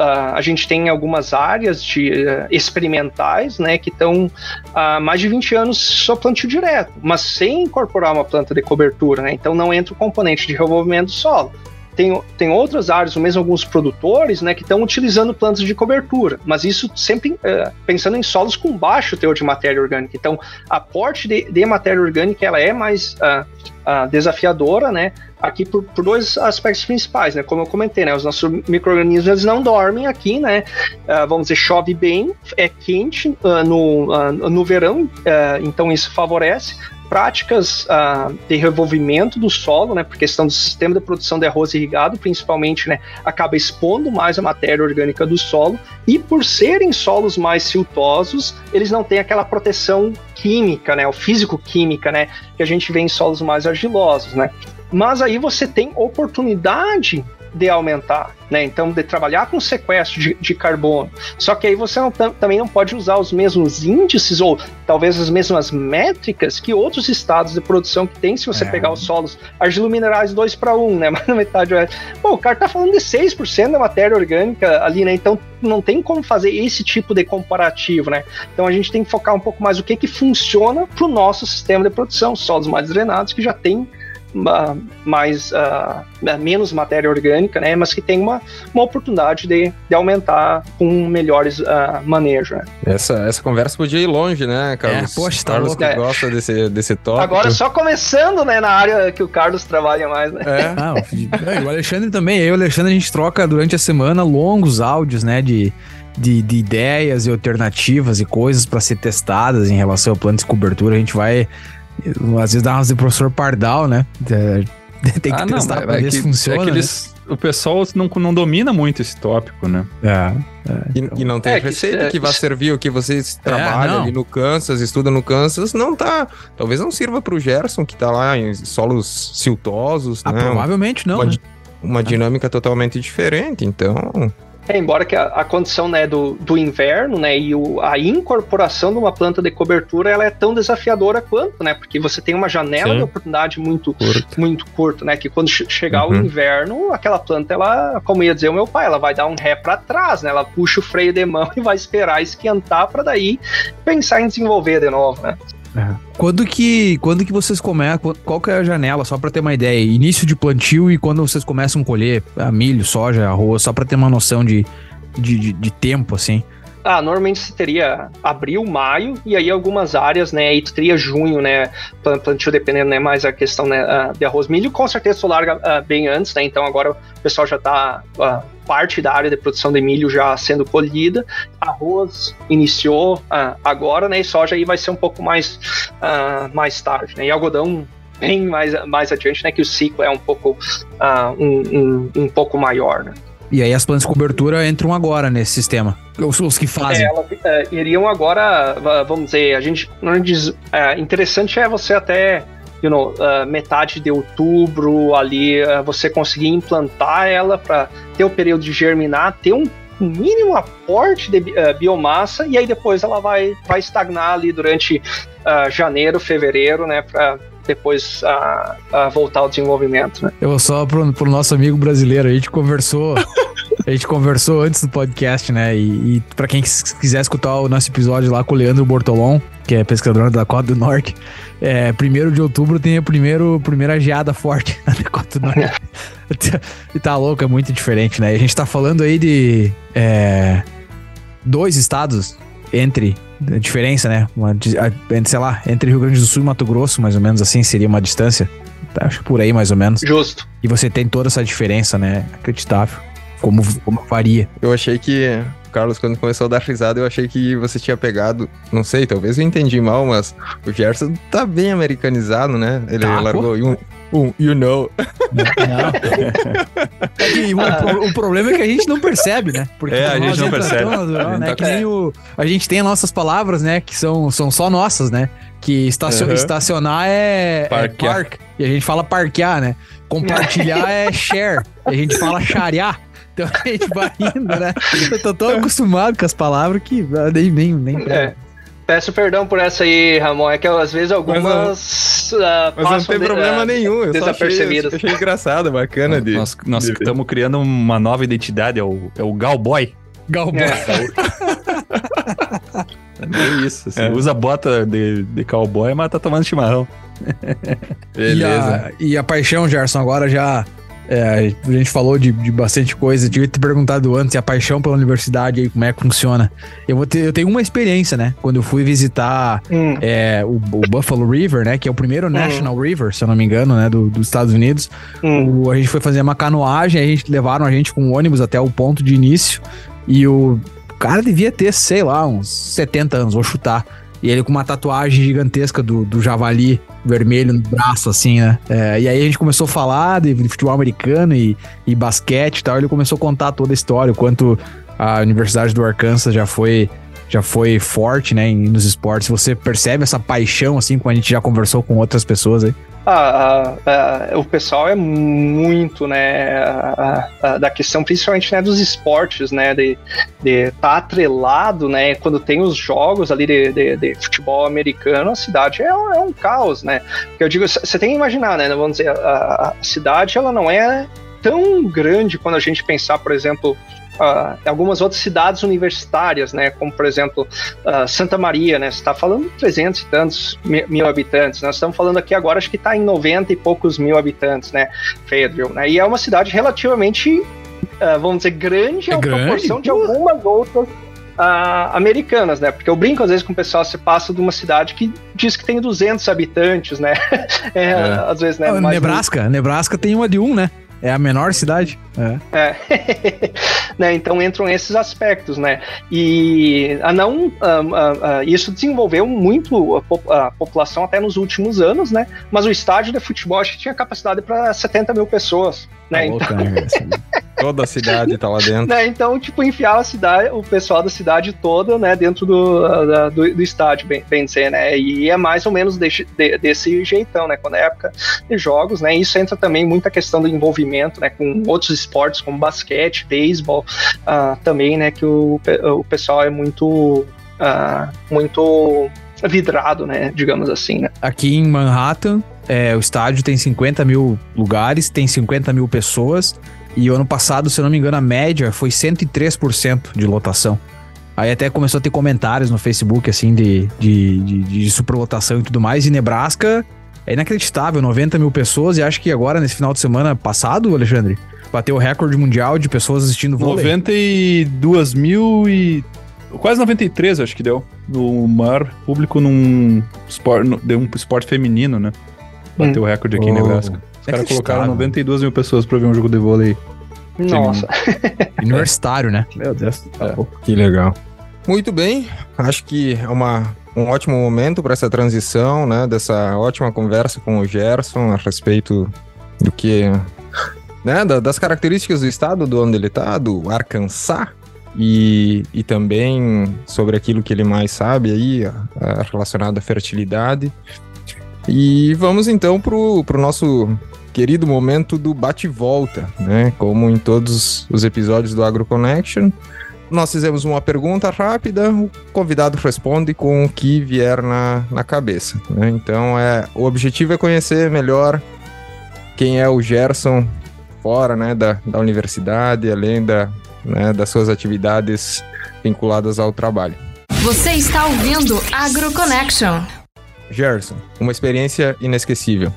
Uh, a gente tem algumas áreas de, uh, experimentais né, que estão há mais de 20 anos só plantio direto, mas sem incorporar uma planta de cobertura. Né? Então não entra o componente de revolvimento do solo. Tem, tem outras áreas, ou mesmo alguns produtores, né, que estão utilizando plantas de cobertura, mas isso sempre uh, pensando em solos com baixo teor de matéria orgânica. Então, aporte de, de matéria orgânica ela é mais uh, uh, desafiadora, né? Aqui por, por, dois aspectos principais, né? Como eu comentei, né? Os nossos micro-organismos não dormem aqui, né? Uh, vamos dizer, chove bem, é quente no, no verão, então isso favorece práticas uh, de revolvimento do solo, né, por questão do sistema de produção de arroz irrigado, principalmente, né, acaba expondo mais a matéria orgânica do solo e por serem solos mais siltosos, eles não têm aquela proteção química, né, o físico-química, né, que a gente vê em solos mais argilosos, né. Mas aí você tem oportunidade de aumentar, né? Então, de trabalhar com sequestro de, de carbono. Só que aí você não, também não pode usar os mesmos índices ou talvez as mesmas métricas que outros estados de produção que tem se você é. pegar os solos argilominerais 2 para 1, né? Mas na metade é. Pô, o cara tá falando de 6% da matéria orgânica ali, né? Então não tem como fazer esse tipo de comparativo, né? Então a gente tem que focar um pouco mais o que que funciona para o nosso sistema de produção, solos mais drenados que já tem mais uh, menos matéria orgânica, né, mas que tem uma, uma oportunidade de, de aumentar com melhores uh, manejos. Né? Essa, essa conversa podia ir longe, né, Carlos? É, poxa, tá Carlos louco. que é. gosta desse, desse tópico. Agora só começando, né, na área que o Carlos trabalha mais, né? É. Ah, o Alexandre também, eu e o Alexandre a gente troca durante a semana longos áudios, né, de de, de, ideias e alternativas e coisas para ser testadas em relação ao plano de cobertura. A gente vai às vezes dá umas de professor Pardal, né? Tem que ah, testar não, pra ver é se é funciona. É que eles, né? O pessoal não, não domina muito esse tópico, né? É. é então. e, e, não tem é, receita que, que vai servir o que vocês trabalham ali no Kansas, estuda no Kansas, não tá. Talvez não sirva pro Gerson, que tá lá em solos siltosos. Ah, né? Provavelmente não. Uma, né? uma dinâmica totalmente diferente, então. É, embora que a, a, condição né, do, do inverno né, e o, a incorporação de uma planta de cobertura ela é tão desafiadora quanto, né? Porque você tem uma janela Sim. de oportunidade muito curto. muito curta, né? Que quando chegar uhum. o inverno, aquela planta, ela, como ia dizer o meu pai, ela vai dar um ré para trás, né? Ela puxa o freio de mão e vai esperar esquentar para daí pensar em desenvolver de novo, né? Quando que, quando que vocês começam? Qual que é a janela, só para ter uma ideia? Início de plantio e quando vocês começam a colher ah, milho, soja, arroz, só para ter uma noção de, de, de, de tempo, assim. Ah, normalmente você teria abril, maio, e aí algumas áreas, né, tu teria junho, né, plantio dependendo, né, mais a questão, né, ah, de arroz, milho, com certeza tu larga uh, bem antes, né, então agora o pessoal já tá, uh, parte da área de produção de milho já sendo colhida, arroz iniciou agora, né, e soja aí vai ser um pouco mais, mais tarde, né, e algodão bem mais, mais adiante, né, que o ciclo é um pouco, um, um, um pouco maior, né. E aí as plantas de cobertura entram agora nesse sistema. Os, os que fazem. É, elas é, iriam agora, vamos dizer, a gente não diz. É, interessante é você até you know, uh, metade de outubro ali, uh, você conseguir implantar ela para ter o período de germinar, ter um mínimo aporte de uh, biomassa e aí depois ela vai, vai estagnar ali durante janeiro, fevereiro, né, para depois a, a, voltar ao desenvolvimento. Né? Eu só pro, pro nosso amigo brasileiro, a gente conversou. a gente conversou antes do podcast, né? E, e para quem quiser escutar o nosso episódio lá com o Leandro Bortolom, que é pescador da Dakota do Norte, é, primeiro de outubro tem a primeiro, primeira geada forte na Dakota do Norte. e tá louco, é muito diferente, né? E a gente tá falando aí de é, dois estados entre a diferença, né? Uma, sei lá, entre Rio Grande do Sul e Mato Grosso, mais ou menos assim, seria uma distância. Tá, acho que por aí, mais ou menos. Justo. E você tem toda essa diferença, né? Acreditável. Como, como varia. Eu achei que Carlos, quando começou a dar risada, eu achei que você tinha pegado, não sei, talvez eu entendi mal, mas o Gerson tá bem americanizado, né? Ele tá, largou um, um, you know. Não. o, o, problema é que a gente não percebe, né? Porque é, a gente não percebe. Natural, né? Tá que nem o, a gente tem as nossas palavras, né? Que são, são só nossas, né? Que estacion, uhum. estacionar é, é park. E a gente fala parquear, né? Compartilhar é share. E a gente fala charear. Então a gente vai indo, né? Eu tô tão acostumado com as palavras que nem. nem, nem é. Peço perdão por essa aí, Ramon. É que às vezes algumas. Mas, uh, mas não tem de, problema uh, nenhum. Eu desapercebidas. Achei, achei engraçado, bacana de. Nós, nós estamos criando uma nova identidade, é o, é o Galboy. Galboy. É. é isso. Assim, é. Usa bota de, de cowboy, mas tá tomando chimarrão. Beleza. E a, e a paixão, Gerson, agora já É, a gente falou de, de bastante coisa. Eu devia ter perguntado antes a paixão pela universidade aí, como é que funciona. Eu, vou ter, eu tenho uma experiência, né? Quando eu fui visitar Hum. é, o, o Buffalo River, né? Que é o primeiro National River, se eu não me engano, né? do- dos Estados Unidos. Hum. O- a gente foi fazer uma canoagem, a gente levaram a gente com um ônibus até o ponto de início. E o cara devia ter, sei lá, uns 70 anos, vou chutar. E ele com uma tatuagem gigantesca do, do javali vermelho no braço, assim, né? É, e aí a gente começou a falar de, futebol americano e, e basquete e tal. Ele começou a contar toda a história, o quanto a Universidade do Arkansas já foi já foi forte, né, nos esportes. Você percebe essa paixão, assim, como a gente já conversou com outras pessoas aí? Ah, ah, o pessoal é muito, né, da questão, principalmente, né, dos esportes, né, de de tá atrelado, né, quando tem os jogos ali de, de, de futebol americano, a cidade é, um- é um caos, né, porque eu digo, você tem que imaginar, né, vamos dizer, a, a cidade, ela não é tão grande quando a gente pensar, por exemplo, em algumas outras cidades universitárias, né, como, por exemplo, ah, Santa Maria, né? Você está falando de 300 e tantos mi- mil habitantes. Nós estamos falando aqui agora, acho que está em 90 e poucos mil habitantes, né? Fayetteville, né? E é uma cidade relativamente, ah, vamos dizer, grande É proporção de algumas outras americanas, né? Porque eu brinco às vezes com o pessoal, você passa de uma cidade que diz que tem 200 habitantes, né? É, É. Às vezes, né? Ah, Nebraska tem uma de um, né? É a menor cidade. É. É. né, então entram esses aspectos, né? E a não, ah, ah, ah, isso desenvolveu muito a, po- a população até nos últimos anos, né? Mas o estádio de futebol acho que tinha capacidade para 70 mil pessoas, né? Tá Então, né? Toda a cidade tá lá dentro. né, então, tipo, enfiar a cidade, o pessoal da cidade toda, né, dentro do, da- do, do estádio, bem, bem dizer, né? E é mais ou menos desse, de- desse jeitão, né? Quando é época de jogos, né? Isso entra também muita questão do envolvimento, né? Com outros esportes como basquete, beisebol, ah, também, né? Que o, o pessoal é muito, ah, muito vidrado, né? Digamos assim, né? Aqui em Manhattan, é, o estádio tem 50 mil lugares, tem 50 mil pessoas. E o ano passado, se eu não me engano, a média foi 103% de lotação. Aí até começou a ter comentários no Facebook, assim, de, de, de, de superlotação e tudo mais. E Nebraska é inacreditável, 90 mil pessoas. E acho que agora, nesse final de semana passado, Alexandre, bateu o recorde mundial de pessoas assistindo vôlei. 92 mil e. Quase 93, acho que deu. No maior público num esporte, no- de um esporte feminino, né? Bateu o recorde aqui em Oh. Nebraska. Os caras colocaram Inacreditável. 92 mil pessoas pra ver um jogo de vôlei. Nossa. Universitário, né? Meu Deus. Tá É. Que legal. Muito bem, acho que é uma, um ótimo momento para essa transição, né? Dessa ótima conversa com o Gerson a respeito do que, né? da- das características do estado do onde ele está, do Arkansas, e, e também sobre aquilo que ele mais sabe aí, a- a- relacionado à fertilidade. E vamos então pro, pro nosso querido momento do bate-volta, né? Como em todos os episódios do AgroConnection. Nós fizemos uma pergunta rápida, o convidado responde com o que vier na, na cabeça. né? Então, é, o objetivo é conhecer melhor quem é o Gerson fora né, da, da universidade, além da, né, das suas atividades vinculadas ao trabalho. Você está ouvindo AgroConnection. Gerson, uma experiência inesquecível.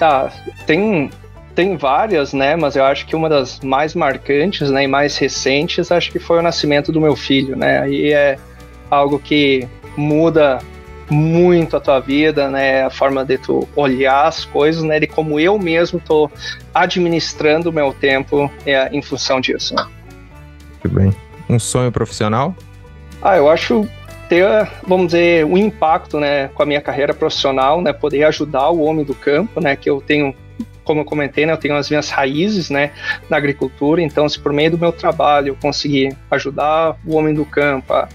Ah, tem, tem várias, né? Mas eu acho que uma das mais marcantes, né, e mais recentes, acho que foi o nascimento do meu filho, né? Aí é algo que muda muito a tua vida, né? A forma de tu olhar as coisas, né? De como eu mesmo tô administrando o meu tempo é, em função disso. né? Muito bem. Um sonho profissional? Ah, eu acho ter, vamos dizer, um impacto, né, com a minha carreira profissional, né, poder ajudar o homem do campo, né, que eu tenho, como eu comentei, né, eu tenho as minhas raízes, né, na agricultura, então se por meio do meu trabalho eu conseguir ajudar o homem do campo a,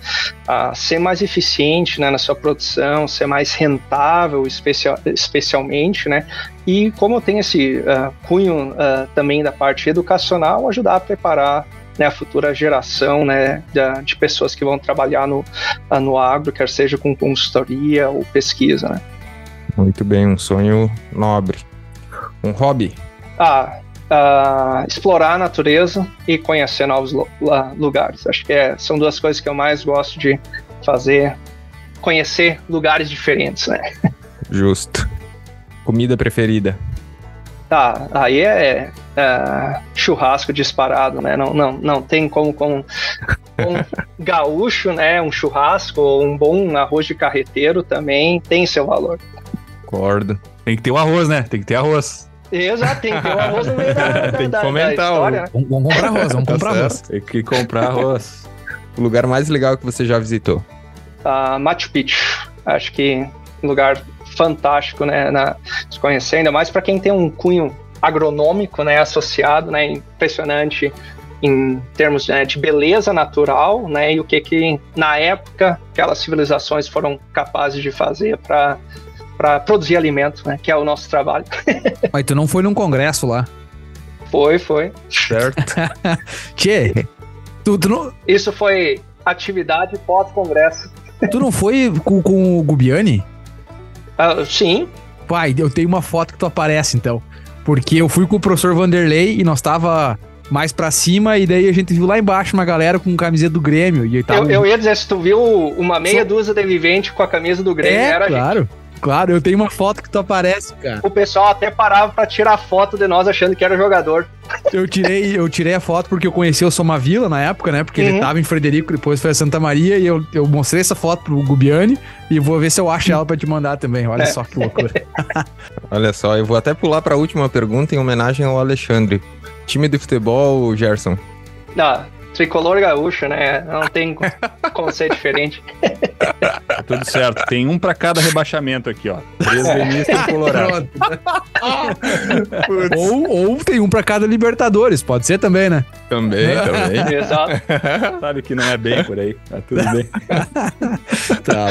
a ser mais eficiente, né, na sua produção, ser mais rentável, especial, especialmente, né, e como eu tenho esse ah, cunho ah, também da parte educacional, ajudar a preparar né, a futura geração né, de, de pessoas que vão trabalhar no, ah, no agro, quer seja com consultoria ou pesquisa. Né? Muito bem, um sonho nobre. Um hobby? Ah, ah, explorar a natureza e conhecer novos la- lugares. Acho que é, são duas coisas que eu mais gosto de fazer. Conhecer lugares diferentes, né? Justo. Comida preferida? Tá, aí é, é, churrasco disparado, né? Não, não, não tem como com um gaúcho, né? Um churrasco ou um bom arroz de carreteiro também tem seu valor. Concordo. Tem que ter o arroz, né? Tem que ter arroz. Exato, tem que ter o arroz no meio da, da, Tem que fomentar o- história, né? Vamos, vamos comprar arroz, vamos Tá comprar arroz. Tem que comprar arroz. O lugar mais legal que você já visitou? Ah, Machu Picchu. Acho que lugar fantástico, né? Na, se conhecer, ainda mais para quem tem um cunho agronômico, né? Associado, né? Impressionante em termos né, de beleza natural, né? E o que que na época aquelas civilizações foram capazes de fazer para para produzir alimento, né? Que é o nosso trabalho. Mas tu não foi num congresso lá. Foi, foi. Certo. Tchê, tu, tu, não, Isso foi atividade pós-congresso. tu não foi com, com o Gubiani? Ah, sim, Pai, eu tenho uma foto que tu aparece, então. Porque eu fui com o professor Vanderlei e nós tava mais pra cima, e daí a gente viu lá embaixo uma galera com camiseta do Grêmio. E eu tava. eu, eu ia dizer, se tu viu uma meia dúzia de vivente com a camisa do Grêmio, é, era a gente. Claro. Eu tenho uma foto que tu aparece, cara. O pessoal até parava pra tirar foto de nós achando que era jogador. Eu tirei, eu tirei a foto porque eu conheci o Somavila na época, né? Porque ele Uhum. tava em Frederico, depois foi a Santa Maria, e eu, eu mostrei essa foto pro Gubiani e vou ver se eu acho ela pra te mandar também. Olha É. só que loucura. Olha só, eu vou até pular para a última pergunta em homenagem ao Alexandre. Time de futebol, Gerson. Ah, tricolor gaúcho, né? Não tem co- como ser diferente. Tá tudo certo. Tem um pra cada rebaixamento aqui, ó. Três gremistas e colorado. Pronto. ou, ou tem um pra cada Libertadores, pode ser também, né? Também, também. Exato. Sabe que não é bem por aí. Tá tudo bem. Tá.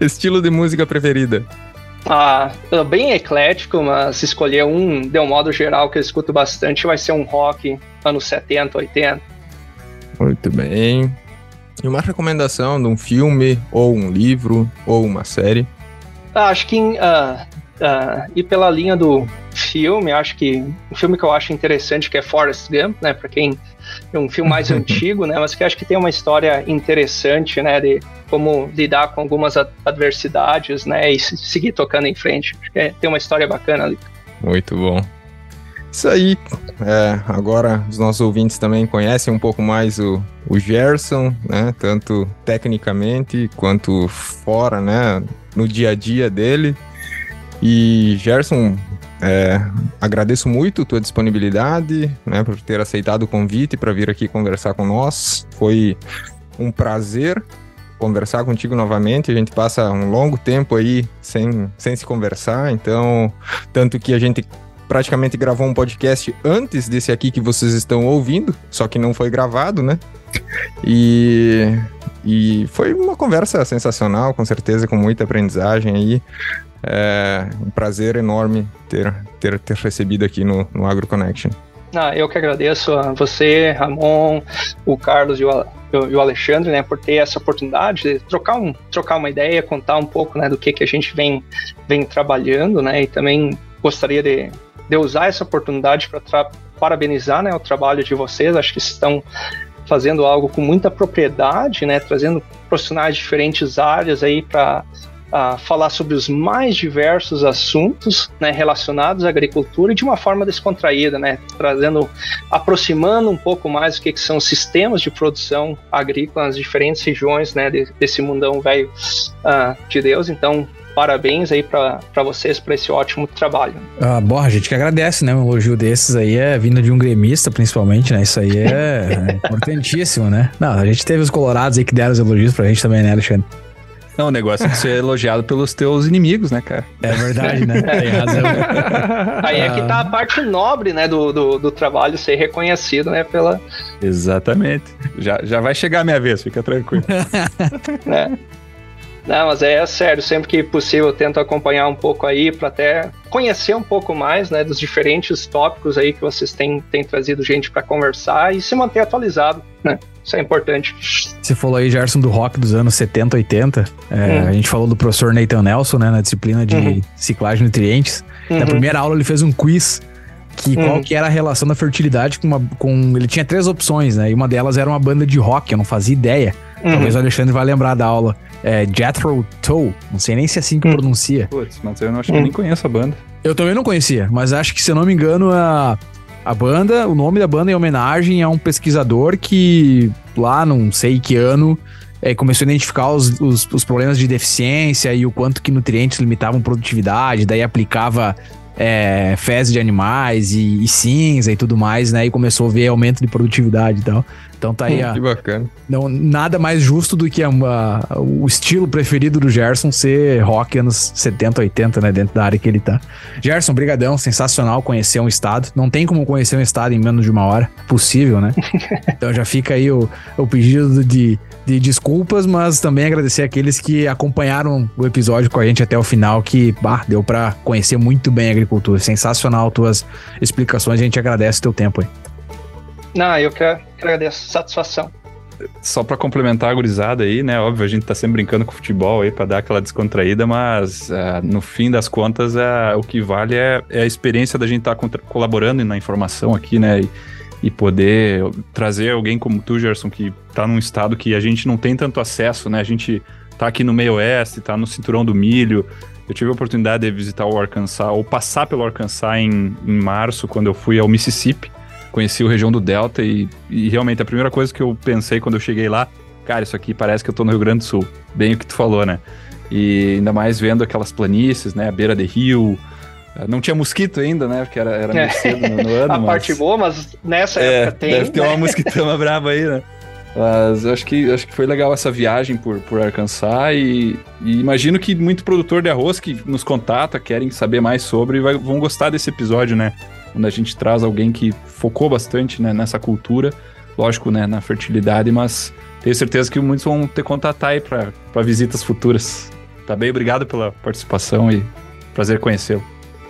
Estilo de música preferida. Ah, bem eclético, mas se escolher um, de um modo geral, que eu escuto bastante, vai ser um rock anos 70, 80. Muito bem. E uma recomendação de um filme, ou um livro, ou uma série. Ah, acho que ah, ah, ir pela linha do filme, acho que um filme que eu acho interessante que é Forrest Gump, né? Para quem é um filme mais antigo, né? Mas que acho que tem uma história interessante, né? De como lidar com algumas ad- adversidades, né? E se- seguir tocando em frente. Acho que é- tem uma história bacana ali. Muito bom. Isso aí. É, agora os nossos ouvintes também conhecem um pouco mais o, o Gerson, né? Tanto tecnicamente quanto fora, né? No dia a dia dele. E Gerson, é, agradeço muito tua disponibilidade, né? Por ter aceitado o convite para vir aqui conversar com nós. Foi um prazer conversar contigo novamente. A gente passa um longo tempo aí sem, sem se conversar, então tanto que a gente praticamente gravou um podcast antes desse aqui que vocês estão ouvindo, só que não foi gravado, né? E, e foi uma conversa sensacional, com certeza, com muita aprendizagem aí. É um prazer enorme ter, ter, ter recebido aqui no, no Agro Connection. Ah, eu que agradeço a você, Ramon, o Carlos e o, e o Alexandre, né, por ter essa oportunidade de trocar, um, trocar uma ideia, contar um pouco, né, do que, que a gente vem, vem trabalhando, né, e também gostaria de, de usar essa oportunidade para parabenizar, né, o trabalho de vocês. Acho que estão fazendo algo com muita propriedade, né, trazendo profissionais de diferentes áreas aí para falar sobre os mais diversos assuntos né, relacionados à agricultura e de uma forma descontraída, né, trazendo, aproximando um pouco mais o que, que são sistemas de produção agrícola nas diferentes regiões né, de- desse mundão velho ah, de Deus. Então, parabéns aí para vocês por esse ótimo trabalho. Ah, bom, a gente que agradece, né? Um elogio desses aí é vindo de um gremista, principalmente, né? Isso aí é, é importantíssimo, né? Não, a gente teve os colorados aí que deram os elogios pra gente também, né, Alexandre? Não, o negócio é de ser elogiado pelos teus inimigos, né, cara? É verdade, né? Tem razão. Aí é que tá a parte nobre né, do, do, do trabalho ser reconhecido né, pela, Exatamente. Já, já vai chegar a minha vez, fica tranquilo. né? Não, mas é sério, sempre que possível eu tento acompanhar um pouco aí para até conhecer um pouco mais, né, dos diferentes tópicos aí que vocês têm, têm trazido gente para conversar e se manter atualizado, né? Isso é importante. Você falou aí, Gerson, do rock dos anos 70, 80. É, Hum. A gente falou do professor Nathan Nelson, né? Na disciplina de Uhum. ciclagem de nutrientes. Na Uhum. primeira aula ele fez um quiz que qual Uhum. que era a relação da fertilidade com uma com ele tinha três opções, né? E uma delas era uma banda de rock, eu não fazia ideia. Uhum. Talvez o Alexandre vai lembrar da aula. É Jethro Tull. Não sei nem se é assim que Hum. pronuncia. Putz, mas eu não acho que eu nem conheço a banda. Eu também não conhecia, mas acho que, se eu não me engano, a, a banda, o nome da banda é homenagem a um pesquisador que, lá não sei que ano, é, começou a identificar os, os, os problemas de deficiência e o quanto que nutrientes limitavam produtividade, daí aplicava é, fezes de animais e, e cinza e tudo mais, né? E começou a ver aumento de produtividade e tal. Então tá aí a, Que bacana. não, nada mais justo do que a- a- o estilo preferido do Gerson ser rock anos 70, 80, né? Dentro da área que ele tá. Gerson, brigadão, sensacional conhecer um estado. Não tem como conhecer um estado em menos de uma hora. Possível, né? então já fica aí o, o pedido de, de desculpas, mas também agradecer aqueles que acompanharam o episódio com a gente até o final, que bah, deu pra conhecer muito bem a agricultura. Sensacional tuas explicações, a gente agradece o teu tempo aí. Não, eu que que agradeço. Satisfação. Só pra complementar a gurizada aí, né? Óbvio, a gente tá sempre brincando com futebol aí pra dar aquela descontraída, mas ah, no fim das contas, ah, o que vale é, é a experiência da gente estar colaborando na informação aqui, né? E, e poder trazer alguém como tu, Gerson, que tá num estado que a gente não tem tanto acesso, né? A gente tá aqui no meio oeste, tá no cinturão do milho. Eu tive a oportunidade de visitar o Arkansas, ou passar pelo Arkansas em, em março, quando eu fui ao Mississippi conheci a região do Delta e, e realmente a primeira coisa que eu pensei quando eu cheguei lá, cara, isso aqui parece que eu tô no Rio Grande do Sul. Bem o que tu falou, né? E ainda mais vendo aquelas planícies, né? A beira de rio. Não tinha mosquito ainda, né? Porque era, era meio É. cedo no, no ano. a mas... parte boa, mas nessa É, época tem. deve ter né? uma mosquitama brava aí, né? Mas eu acho que, acho que foi legal essa viagem por, por Arkansas e, e imagino que muito produtor de arroz que nos contata, querem saber mais sobre, vai- vão gostar desse episódio, né? Onde a gente traz alguém que focou bastante né, nessa cultura, lógico, né, na fertilidade, mas tenho certeza que muitos vão ter contatar aí para visitas futuras. Tá bem? Obrigado pela participação e prazer conhecê-lo.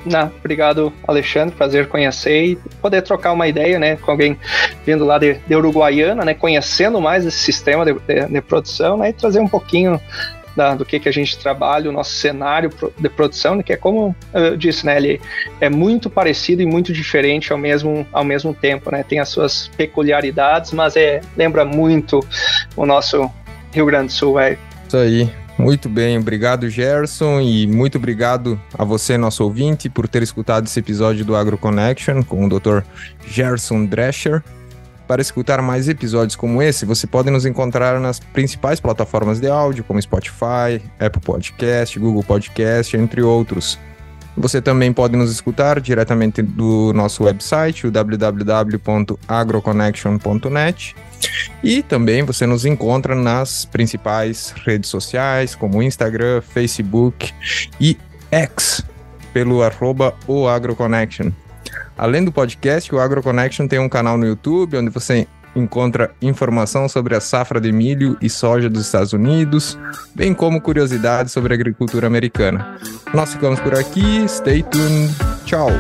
Não, obrigado, Alexandre. Prazer conhecer e poder trocar uma ideia, né, com alguém vindo lá de, de Uruguaiana, né, conhecendo mais esse sistema de, de- de produção, né, e trazer um pouquinho da- do que que a gente trabalha, o nosso cenário de produção, né, que é como eu disse, né, ele é muito parecido e muito diferente ao mesmo ao mesmo tempo, né, tem as suas peculiaridades, mas é lembra muito o nosso Rio Grande do Sul, é Isso aí. Muito bem, obrigado Gerson e muito obrigado a você, nosso ouvinte, por ter escutado esse episódio do Agro Connection com o Dr. Gerson Drescher. Para escutar mais episódios como esse, você pode nos encontrar nas principais plataformas de áudio, como Spotify, Apple Podcast, Google Podcast, entre outros. Você também pode nos escutar diretamente do nosso website, o www.agroconnection.net. E também você nos encontra nas principais redes sociais, como Instagram, Facebook e X, pelo arroba. Além do podcast, o AgroConnection tem um canal no YouTube, onde você encontra informação sobre a safra de milho e soja dos Estados Unidos, bem como curiosidades sobre a agricultura americana. Nós ficamos por aqui, stay tuned, tchau!